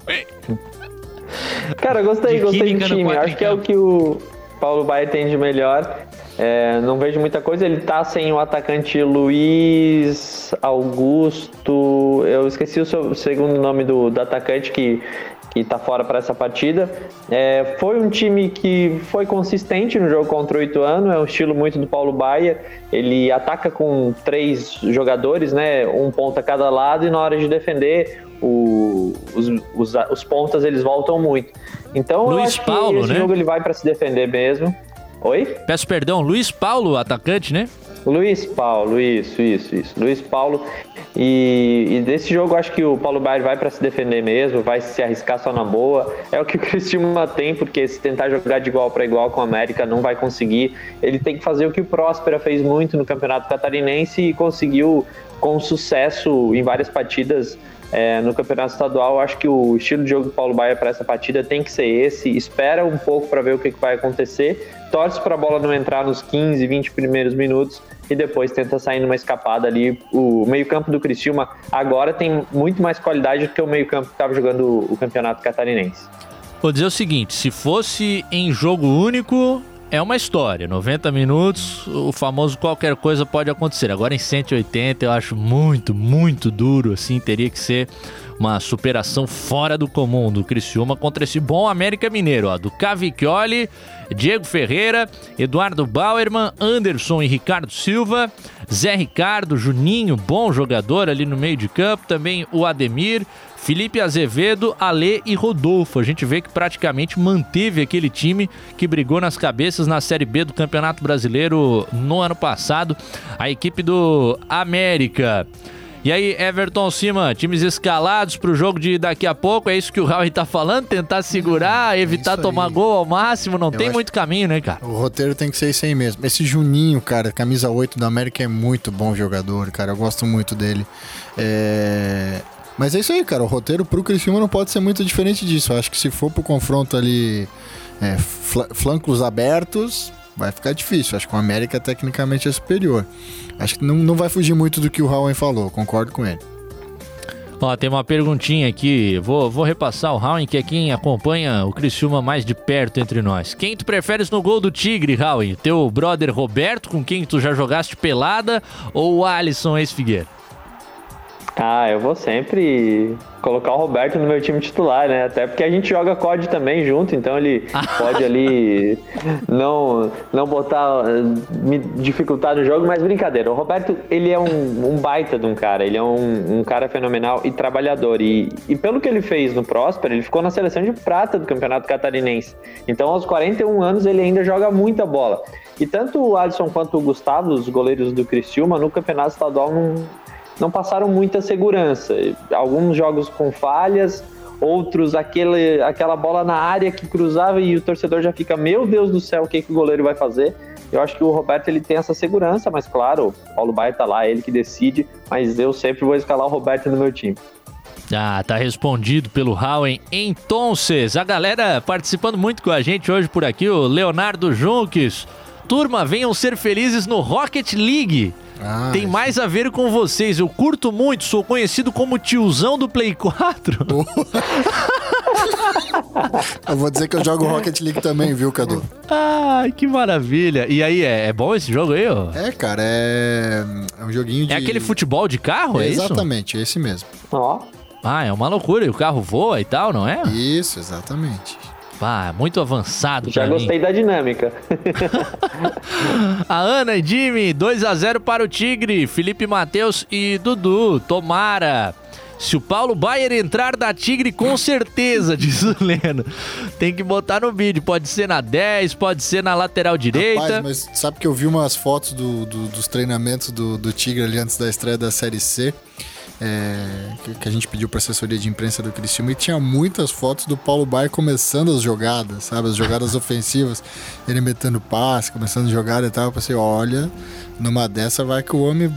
Cara, gostei, De gostei do time. Acho que é o que o Paulo Baia tem de melhor. É, não vejo muita coisa. Ele tá sem o atacante Luiz Augusto. Eu esqueci o, seu- o segundo nome do, do atacante que, que tá fora para essa partida. É, foi um time que foi consistente no jogo contra o Ituano. É um estilo muito do Paulo Baia. Ele ataca com três jogadores, né? Um ponta a cada lado, e na hora de defender, o, os, os, os pontas eles voltam muito. Então eu Luiz acho Paulo, que esse né? jogo ele vai para se defender mesmo. Oi? Peço perdão, Luiz Paulo, atacante, né? Luiz Paulo, isso, isso, isso. Luiz Paulo. E, e desse jogo acho que o Paulo Baier vai para se defender mesmo, vai se arriscar só na boa. É o que o Cristiano tem, porque se tentar jogar de igual para igual com o América não vai conseguir. Ele tem que fazer o que o Próspera fez muito no Campeonato Catarinense e conseguiu com sucesso em várias partidas é, no Campeonato Estadual. Acho que o estilo de jogo do Paulo Baier para essa partida tem que ser esse. Espera um pouco para ver o que, que vai acontecer. Torce para a bola não entrar nos 15, 20 primeiros minutos e depois tenta sair numa escapada ali. O meio-campo do Criciúma agora tem muito mais qualidade do que o meio-campo que estava jogando o Campeonato Catarinense. Vou dizer o seguinte: se fosse em jogo único, é uma história. 90 minutos, o famoso qualquer coisa pode acontecer. Agora em 180 eu acho muito, muito duro, assim, teria que ser uma superação fora do comum do Criciúma contra esse bom América Mineiro, ó, do Cavicchioli, Diego Ferreira, Eduardo Bauerman, Anderson e Ricardo Silva, Zé Ricardo, Juninho, bom jogador ali no meio de campo, também o Ademir, Felipe Azevedo, Ale e Rodolfo. A gente vê que praticamente manteve aquele time que brigou nas cabeças na Série B do Campeonato Brasileiro no ano passado, a equipe do América. E aí, Everton Cima, times escalados para o jogo de daqui a pouco, é isso que o Raul tá falando? Tentar segurar, evitar tomar gol ao máximo, não tem acho- muito caminho, né, cara? O roteiro tem que ser esse aí mesmo. Esse Juninho, cara, camisa 8 da América é muito bom jogador, cara. Eu gosto muito dele. É... Mas é isso aí, cara. O roteiro pro Criciúma não pode ser muito diferente disso. Eu acho que se for pro confronto ali, é, fla- flancos abertos, vai ficar difícil. Acho que o América tecnicamente é superior. Acho que não, não vai fugir muito do que o Raul falou. Concordo com ele. Ó, tem uma perguntinha aqui, vou, vou repassar o Raul, que é quem acompanha o Criciúma mais de perto entre nós. Quem tu preferes no gol do Tigre, Raul? Teu brother Roberto, com quem tu já jogaste pelada, ou o Alisson ex-Figueira? Ah, eu vou sempre colocar o Roberto no meu time titular, né? Até porque a gente joga COD também junto, então ele pode ali não, não botar, me dificultar no jogo, mas brincadeira. O Roberto, ele é um, um baita de um cara, ele é um, um cara fenomenal e trabalhador. E, e pelo que ele fez no Próspero, ele ficou na seleção de prata do Campeonato Catarinense. Então, aos 41 anos, ele ainda joga muita bola. E tanto o Alisson quanto o Gustavo, os goleiros do Criciúma, no Campeonato Estadual não não passaram muita segurança. Alguns jogos com falhas, outros aquele, aquela bola na área que cruzava e o torcedor já fica, meu Deus do céu, o que, que o goleiro vai fazer? Eu acho que o Roberto ele tem essa segurança, mas claro, o Paulo Baia tá lá, ele que decide, mas eu sempre vou escalar o Roberto no meu time. Ah, tá respondido pelo Rauen. Então, a galera participando muito com a gente hoje por aqui, o Leonardo Junques. Turma, venham ser felizes no Rocket League. Tem mais a ver com vocês. Eu curto muito, sou conhecido como tiozão do Play 4. Eu vou dizer que eu jogo Rocket League também, viu, Cadu? Ai, que maravilha. E aí, é, é bom esse jogo aí, ó? É, cara, é, é um joguinho de. É aquele futebol de carro, é, isso? Exatamente, é esse mesmo. Ó. Ah, é uma loucura. E o carro voa e tal, não é? Isso, exatamente. Ah, muito avançado Já pra mim. gostei da dinâmica. A Ana e Jimmy, 2 a 0 para o Tigre. Felipe Matheus e Dudu. Tomara. Se o Paulo Baier entrar da Tigre, com certeza, diz o Leno. Tem que botar no vídeo. Pode ser na 10, pode ser na lateral direita. Rapaz, mas sabe que eu vi umas fotos do- do- dos treinamentos do, do Tigre ali antes da estreia da Série C. é, que, a gente pediu pra assessoria de imprensa do Cristiano e tinha muitas fotos do Paulo Baier começando as jogadas, sabe? As jogadas ofensivas, ele metendo passe, começando a jogar e tal. Eu pensei, olha, numa dessa vai que o homem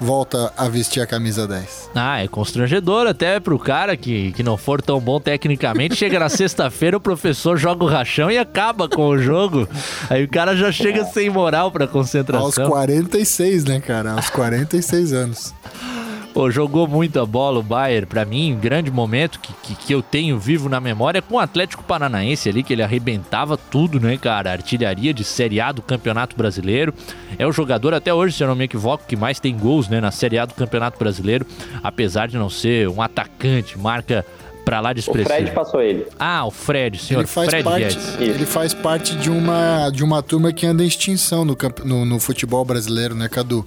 volta a vestir a camisa 10. Ah, é constrangedor até pro cara que, que não for tão bom tecnicamente. Chega na sexta-feira, o professor joga o rachão e acaba com o jogo. Aí o cara já chega sem moral pra concentração. Aos 46, né, cara? Aos 46 anos. Pô, jogou muita bola o Bayern, pra mim, um grande momento que, que, que eu tenho vivo na memória com o Atlético Paranaense ali, que ele arrebentava tudo, né, cara? Artilharia de Série A do Campeonato Brasileiro. É o jogador, até hoje, se eu não me equivoco, que mais tem gols, né, na Série A do Campeonato Brasileiro, apesar de não ser um atacante, marca Pra lá de O expressivo. Fred passou ele. Ah, o Fred, senhor Ele faz, Fred parte, Guedes. ele faz parte de uma, de uma turma que anda em extinção no, no, no futebol brasileiro, né, Cadu?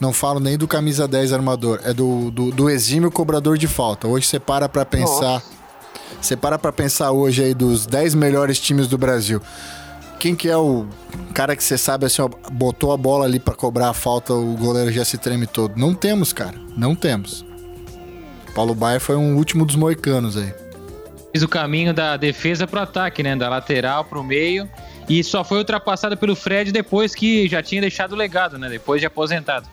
Não falo nem do camisa 10 armador, é do, do, do exímio cobrador de falta. Hoje você para pra pensar. Você para pra pensar hoje aí dos 10 melhores times do Brasil. Quem que é o cara que você sabe assim, ó, botou a bola ali pra cobrar a falta, o goleiro já se treme todo? Não temos, cara. Não temos. Paulo Baia foi um último dos moicanos aí. Fez o caminho da defesa pro ataque, né? Da lateral pro meio. E só foi ultrapassado pelo Fred depois que já tinha deixado o legado, né? Depois de aposentado.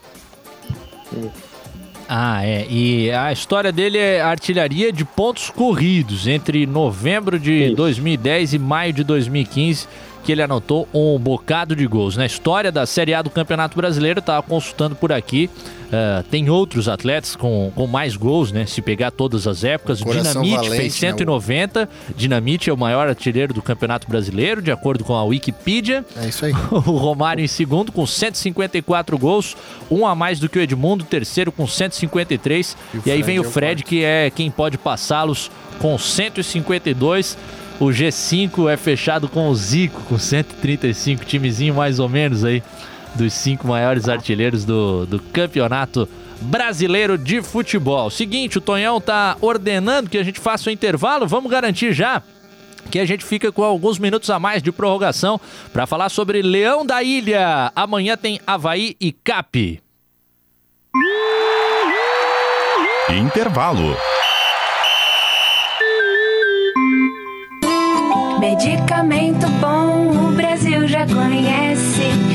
Ah, é. E a história dele é artilharia de pontos corridos entre novembro de 2010 e maio de 2015, que ele anotou um bocado de gols. Na história da Série A do Campeonato Brasileiro, estava consultando por aqui, ah, tem outros atletas com, com mais gols, né? Se pegar todas as épocas. O Coração Dinamite valente, fez né? 190. Dinamite é o maior artilheiro do Campeonato Brasileiro, de acordo com a Wikipedia. É isso aí. O Romário em segundo com 154 gols, um a mais do que o Edmundo, terceiro com 153. E o E, aí vem o é o Fred, que é quem pode passá-los com 152. O G5 é fechado com o Zico, com 135, timezinho mais ou menos aí, dos cinco maiores artilheiros do, do campeonato brasileiro de futebol. Seguinte, o Tonhão tá ordenando que a gente faça o intervalo, vamos garantir já que a gente fica com alguns minutos a mais de prorrogação para falar sobre Leão da Ilha. Amanhã tem Havaí e Cap. Intervalo. Medicamento bom, o Brasil já conhece.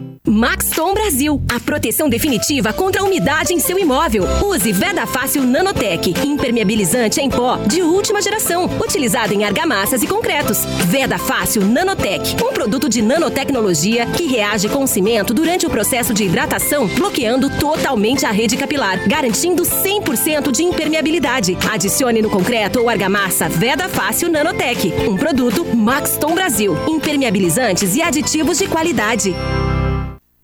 Maxton Brasil, a proteção definitiva contra a umidade em seu imóvel. Use Veda Fácil Nanotech, impermeabilizante em pó de última geração, utilizado em argamassas e concretos. Veda Fácil Nanotech, um produto de nanotecnologia que reage com o cimento durante o processo de hidratação, bloqueando totalmente a rede capilar, garantindo 100% de impermeabilidade. Adicione no concreto ou argamassa Veda Fácil Nanotech, um produto Maxton Brasil, impermeabilizantes e aditivos de qualidade.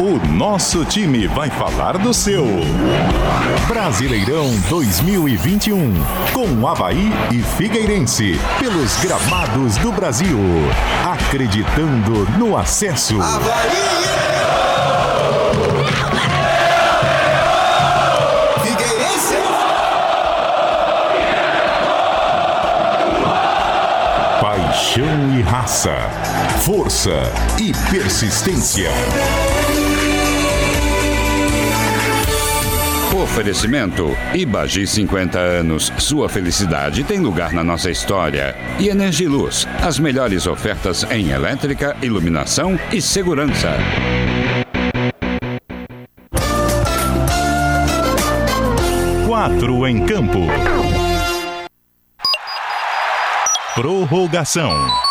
O nosso time vai falar do seu. Brasileirão 2021. Com Havaí e Figueirense. Pelos gramados do Brasil. Acreditando no acesso. Paixão e raça. Força e persistência. Oferecimento Ibagi 50 anos. Sua felicidade tem lugar na nossa história. E Energiluz, as melhores ofertas em elétrica, iluminação e segurança. Quatro em campo. Prorrogação.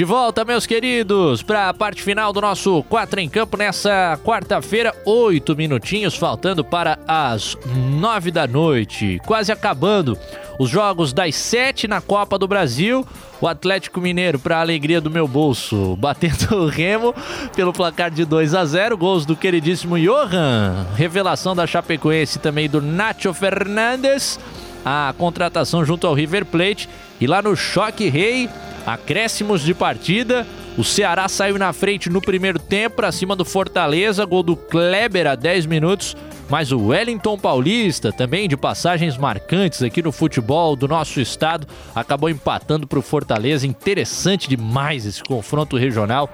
De volta, meus queridos, para a parte final do nosso 4 em Campo nessa quarta-feira, oito minutinhos faltando para as nove da noite. Quase acabando os jogos das sete na Copa do Brasil. O Atlético Mineiro, para a alegria do meu bolso, batendo o Remo pelo placar de 2 a 0 Gols do queridíssimo Johan. Revelação da Chapecoense também do Nacho Fernandes. A contratação junto ao River Plate. E lá no Choque Rei, acréscimos de partida. O Ceará saiu na frente no primeiro tempo, para cima do Fortaleza. Gol do Kleber a 10 minutos. mas o Wellington Paulista, também de passagens marcantes aqui no futebol do nosso estado, acabou empatando para o Fortaleza. Interessante demais esse confronto regional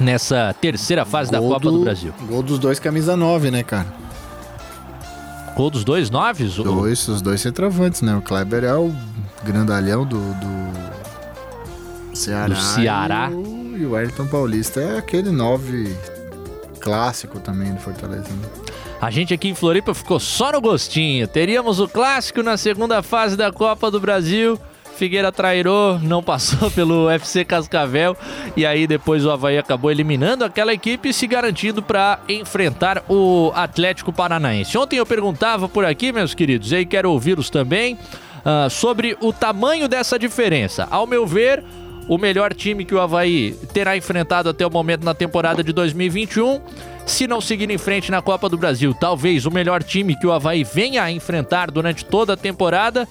nessa terceira fase da Copa do, do Brasil. Gol dos dois camisa 9, né, cara? Gol dos dois noves? Dois, os dois centroavantes, né? O Kleber é o grandalhão do, do Ceará. Do Ceará. E o, e o Wellington Paulista é aquele nove clássico também do Fortaleza. Né? A gente aqui em Floripa ficou só no gostinho. Teríamos o clássico na segunda fase da Copa do Brasil. Figueira trairou, não passou pelo FC Cascavel e aí depois o Havaí acabou eliminando aquela equipe e se garantindo para enfrentar o Atlético Paranaense. Ontem eu perguntava por aqui, meus queridos, e aí quero ouvi-los também, uh, sobre o tamanho dessa diferença. Ao meu ver, o melhor time que o Havaí terá enfrentado até o momento na temporada de 2021. Se não seguir em frente na Copa do Brasil, talvez o melhor time que o Havaí venha a enfrentar durante toda a temporada.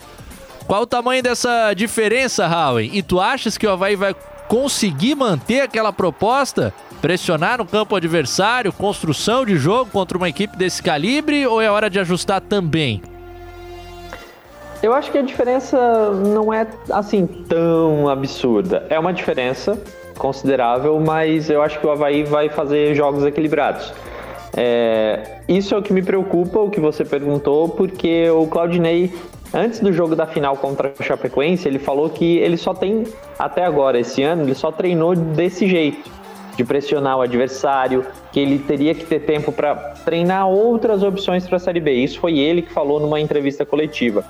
Qual o tamanho dessa diferença, Howie? E tu achas que o Havaí vai conseguir manter aquela proposta? Pressionar no campo adversário, construção de jogo contra uma equipe desse calibre ou é hora de ajustar também? Eu acho que a diferença não é assim tão absurda. É uma diferença considerável, mas eu acho que o Havaí vai fazer jogos equilibrados. É, isso é o que me preocupa, o que você perguntou, porque o Claudinei, antes do jogo da final contra o Chapecoense, ele falou que ele só tem, até agora, esse ano, ele só treinou desse jeito, de pressionar o adversário, que ele teria que ter tempo para treinar outras opções para a Série B. Isso foi ele que falou numa entrevista coletiva.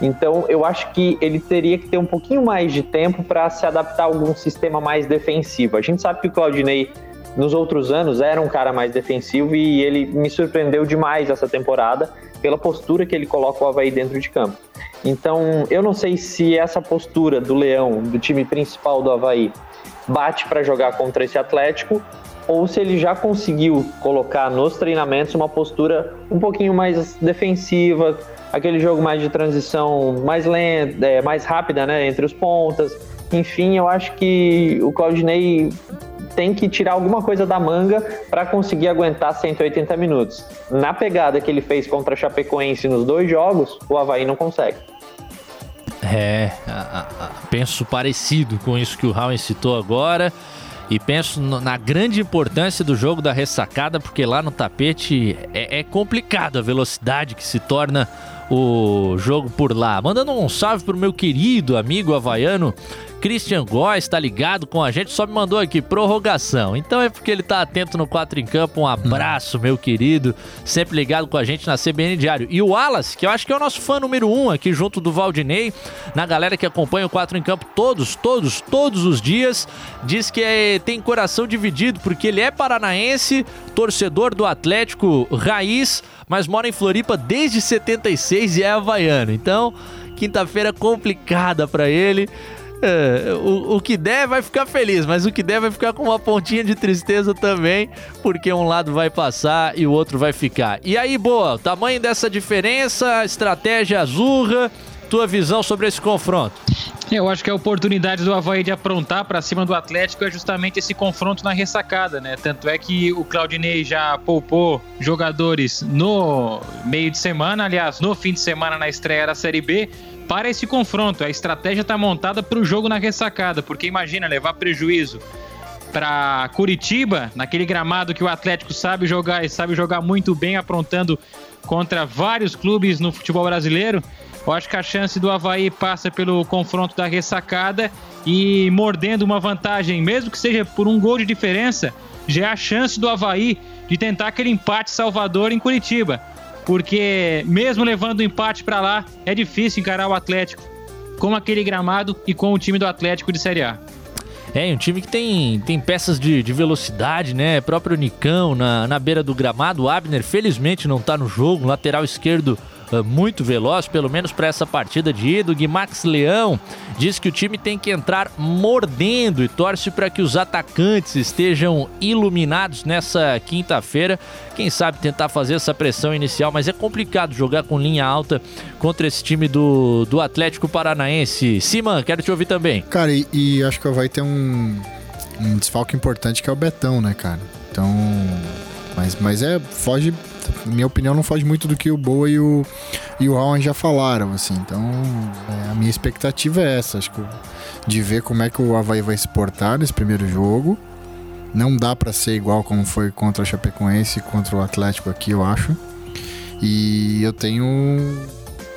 Então, eu acho que ele teria que ter um pouquinho mais de tempo para se adaptar a algum sistema mais defensivo. A gente sabe que o Claudinei, nos outros anos, era um cara mais defensivo e ele me surpreendeu demais essa temporada pela postura que ele coloca o Havaí dentro de campo. Então, eu não sei se essa postura do Leão, do time principal do Havaí, bate para jogar contra esse Atlético ou se ele já conseguiu colocar nos treinamentos uma postura um pouquinho mais defensiva, aquele jogo mais de transição mais lenta, é, mais rápida, né, entre os pontas. Enfim, eu acho que o Claudinei tem que tirar alguma coisa da manga para conseguir aguentar 180 minutos. Na pegada que ele fez contra a Chapecoense nos dois jogos, o Havaí não consegue. É, a, a, penso parecido com isso que o Raul citou agora. E penso na grande importância do jogo da ressacada, porque lá no tapete é, é complicado a velocidade que se torna o jogo por lá. Mandando um salve pro meu querido amigo havaiano Christian Góes está ligado com a gente, só me mandou aqui prorrogação. Então é porque ele tá atento no 4 em Campo. Um abraço, meu querido, sempre ligado com a gente na CBN Diário. E o Wallace, que eu acho que é o nosso fã número um aqui junto do Valdinei, na galera que acompanha o 4 em Campo todos, todos, todos os dias, diz que é, tem coração dividido porque ele é paranaense, torcedor do Atlético Raiz, mas mora em Floripa desde 76 e é havaiano. Então, quinta-feira complicada para ele. É, o, o que der vai ficar feliz, mas o que der vai ficar com uma pontinha de tristeza também, porque um lado vai passar e o outro vai ficar. E aí, boa, tamanho dessa diferença, estratégia azurra, tua visão sobre esse confronto? Eu acho que a oportunidade do Havaí de aprontar para cima do Atlético é justamente esse confronto na ressacada, né? Tanto é que o Claudinei já poupou jogadores no meio de semana, aliás, no fim de semana na estreia da Série B, para esse confronto. A estratégia está montada para o jogo na ressacada, porque imagina levar prejuízo para Curitiba, naquele gramado que o Atlético sabe jogar e sabe jogar muito bem, aprontando contra vários clubes no futebol brasileiro. Eu acho que a chance do Havaí passa pelo confronto da ressacada e mordendo uma vantagem, mesmo que seja por um gol de diferença, já é a chance do Havaí de tentar aquele empate Salvador em Curitiba porque mesmo levando o empate para lá, é difícil encarar o Atlético com aquele gramado e com o time do Atlético de Série A. É, um time que tem, tem peças de, de velocidade, né? Próprio Nicão na, na beira do gramado. O Abner, felizmente, não tá no jogo. Lateral esquerdo muito veloz, pelo menos para essa partida de ida. O Guimax Leão diz que o time tem que entrar mordendo e torce para que os atacantes estejam iluminados nessa quinta-feira. Quem sabe tentar fazer essa pressão inicial, mas é complicado jogar com linha alta contra esse time do, do Atlético Paranaense. Siman, quero te ouvir também. Cara, e, e acho que vai ter um, um desfalque importante que é o Betão, né, cara? Então. Mas, mas é. Foge minha opinião não foge muito do que o Boa e o, e o Rowan já falaram, assim. Então, é, a minha expectativa é essa, acho que de ver como é que o Havaí vai se portar nesse primeiro jogo. Não dá para ser igual como foi contra o Chapecoense e contra o Atlético aqui, eu acho. E eu tenho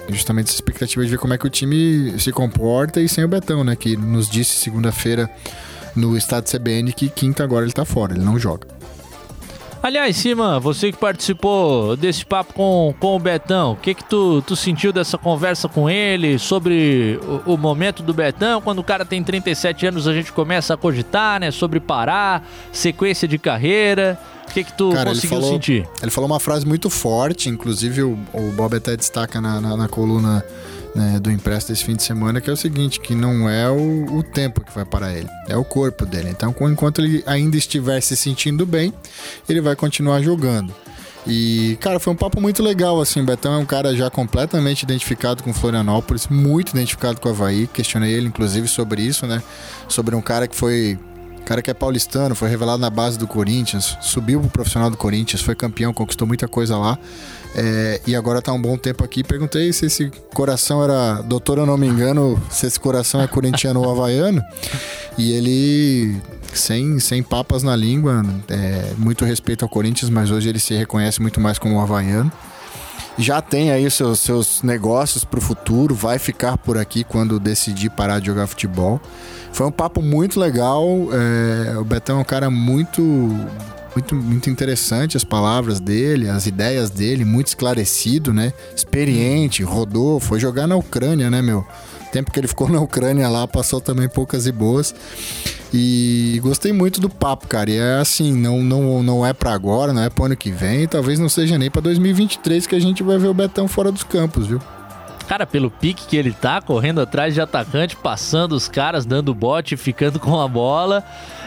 justamente essa expectativa de ver como é que o time se comporta e sem o Betão, né? Que nos disse segunda-feira no estádio CBN que quinta agora ele tá fora, ele não joga. Aliás, Cima, você que participou desse papo com, com o Betão, o que que tu, tu sentiu dessa conversa com ele sobre o, o, momento do Betão? Quando o cara tem 37 anos, a gente começa a cogitar, né? Sobre parar, sequência de carreira. O que que tu Cara, conseguiu ele falou, sentir? Ele falou uma frase muito forte, inclusive o, o Bob até destaca na, na, na coluna né, do impresso desse fim de semana, que é o seguinte, que não é o, o tempo que vai parar ele, é o corpo dele. Então, enquanto ele ainda estiver se sentindo bem, ele vai continuar jogando. E, cara, foi um papo muito legal, assim. O Betão é um cara já completamente identificado com Florianópolis, muito identificado com o Havaí. Questionei ele, inclusive, sobre isso, né? Sobre um cara que foi. Cara que é paulistano, foi revelado na base do Corinthians, subiu pro profissional do Corinthians, foi campeão, conquistou muita coisa lá. É, e agora tá um bom tempo aqui. Perguntei se esse coração era. Doutor, eu não me engano, se esse coração é corintiano ou havaiano. E ele, sem, sem papas na língua, é, muito respeito ao Corinthians, mas hoje ele se reconhece muito mais como havaiano. Já tem aí seus, seus negócios pro futuro, vai ficar por aqui quando decidir parar de jogar futebol. Foi um papo muito legal. É, o Betão é um cara muito muito, muito interessante as palavras dele, as ideias dele, muito esclarecido, né? Experiente, rodou, foi jogar na Ucrânia, né, meu? Tempo que ele ficou na Ucrânia lá, passou também poucas e boas. E gostei muito do papo, cara. E é assim, não, não, não é para agora, não é pro ano que vem, talvez não seja nem para 2023 que a gente vai ver o Betão fora dos campos, viu? Cara, pelo pique que ele tá, correndo atrás de atacante, passando os caras, dando bote, ficando com a bola.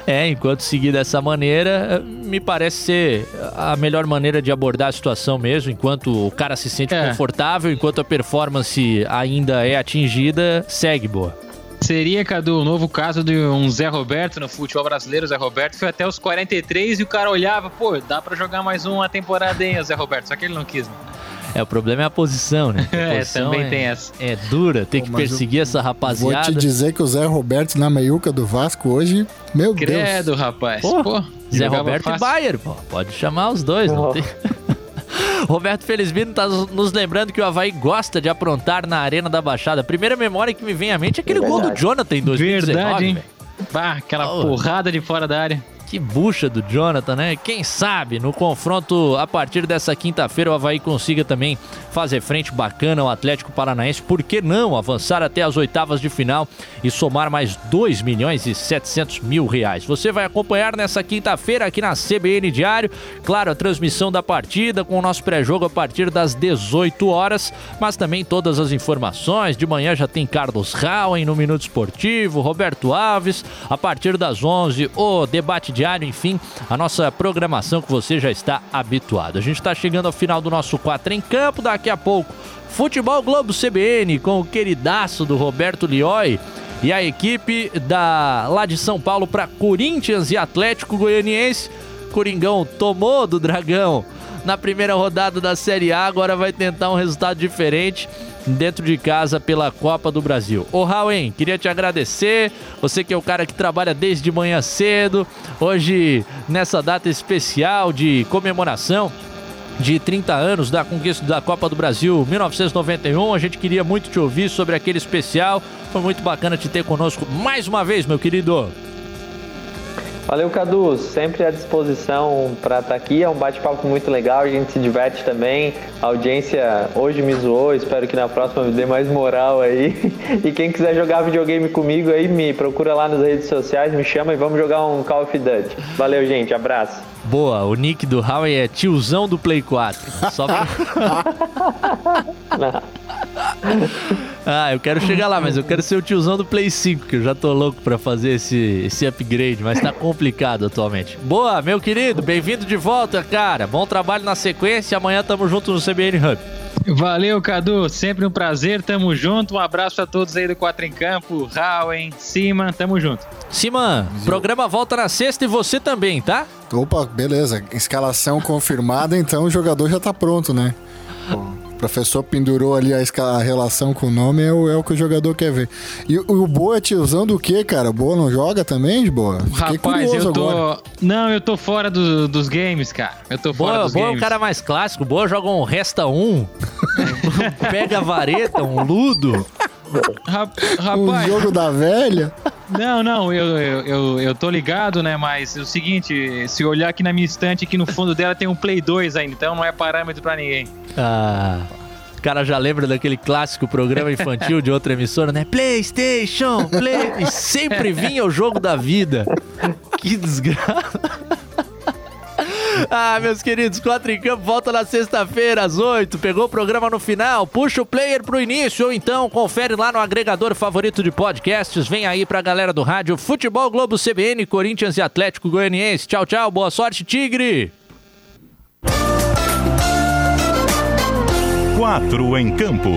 É, enquanto seguir dessa maneira, me parece ser a melhor maneira de abordar a situação mesmo, enquanto o cara se sente é. confortável, enquanto a performance ainda é atingida, segue boa. Seria, Cadu, o novo caso de um Zé Roberto no futebol brasileiro. O Zé Roberto foi até os 43 e o cara olhava, pô, dá para jogar mais uma temporada, hein, Zé Roberto? Só que ele não quis, né? É, o problema é a posição, né? A é, posição também é, tem essa. É dura, tem que perseguir essa rapaziada. Vou te dizer que o Zé Roberto na meiuca do Vasco hoje, meu Credo, Deus. rapaz. Pô, Pô, Zé Roberto fácil. e Bayer, pô. Pode chamar os dois, não, não tem... Roberto Felizmino tá nos lembrando que o Havaí gosta de aprontar na Arena da Baixada. A primeira memória que me vem à mente é aquele é gol do Jonathan em 2019. Verdade, hein? Bah, aquela oh. porrada de fora da área. Que bucha do Jonathan, né? Quem sabe no confronto a partir dessa quinta-feira o Havaí consiga também fazer frente bacana ao Atlético Paranaense. Por que não avançar até as oitavas de final e somar mais 2 milhões e 700 mil reais? Você vai acompanhar nessa quinta-feira aqui na CBN Diário. Claro, a transmissão da partida com o nosso pré-jogo a partir das 18 horas, mas também todas as informações. De manhã já tem Carlos Rauen no Minuto Esportivo, Roberto Alves. A partir das 11, o debate diário, enfim, a nossa programação que você já está habituado. A gente está chegando ao final do nosso 4 em campo, daqui a pouco, Futebol Globo CBN com o queridaço do Roberto Lioi e a equipe da lá de São Paulo para Corinthians e Atlético Goianiense. Coringão tomou do Dragão na primeira rodada da Série A, agora vai tentar um resultado diferente dentro de casa pela Copa do Brasil. Ô Rauen, queria te agradecer, você que é o cara que trabalha desde manhã cedo, hoje nessa data especial de comemoração de 30 anos da conquista da Copa do Brasil 1991. A gente queria muito te ouvir sobre aquele especial. Foi muito bacana te ter conosco mais uma vez, meu querido. Valeu, Cadu. Sempre à disposição para estar tá aqui. É um bate-papo muito legal, a gente se diverte também. A audiência hoje me zoou, espero que na próxima me dê mais moral aí. E quem quiser jogar videogame comigo aí, me procura lá nas redes sociais, me chama e vamos jogar um Call of Duty. Valeu, gente. Abraço. Boa, o nick do Howie é tiozão do Play 4. Só pra... ah, eu quero chegar lá, mas eu quero ser o tiozão do Play 5, que eu já tô louco pra fazer esse, esse upgrade, mas tá complicado atualmente. Boa, meu querido, bem-vindo de volta, cara. Bom trabalho na sequência. Amanhã tamo junto no CBN Hub. Valeu, Cadu. Sempre um prazer. Tamo junto. Um abraço a todos aí do Quatro em Campo, Rauen, Cima. Tamo junto. Cima, programa volta na sexta e você também, tá? Opa, beleza. Escalação confirmada, então o jogador já tá pronto, né? O professor pendurou ali a, a relação com o nome, é o, é o que o jogador quer ver. E, o- o Boa é tiozão do quê, cara? O Boa não joga também, de Boa? Fiquei Rapaz, eu tô. agora. Não, eu tô fora do- dos games, cara. Eu tô fora Boa, dos boa é games. um cara mais clássico. Boa joga um resta um. Pega a vareta, um ludo. Rap- Um rapaz. jogo da velha? Não, não, eu, eu, eu, eu tô ligado, né? Mas é o seguinte, se olhar aqui na minha estante, aqui no fundo dela tem um Play 2 ainda, então não é parâmetro pra ninguém. Ah, o cara já lembra daquele clássico programa infantil de outra emissora, né? PlayStation, Play. E sempre vinha o jogo da vida. Que desgraça. Ah, meus queridos, quatro em campo, volta na sexta-feira às oito. Pegou o programa no final, puxa o player pro início ou então confere lá no agregador favorito de podcasts. Vem aí pra galera do rádio Futebol Globo CBN, Corinthians e Atlético Goianiense. Tchau, tchau, boa sorte, Tigre! Quatro em campo.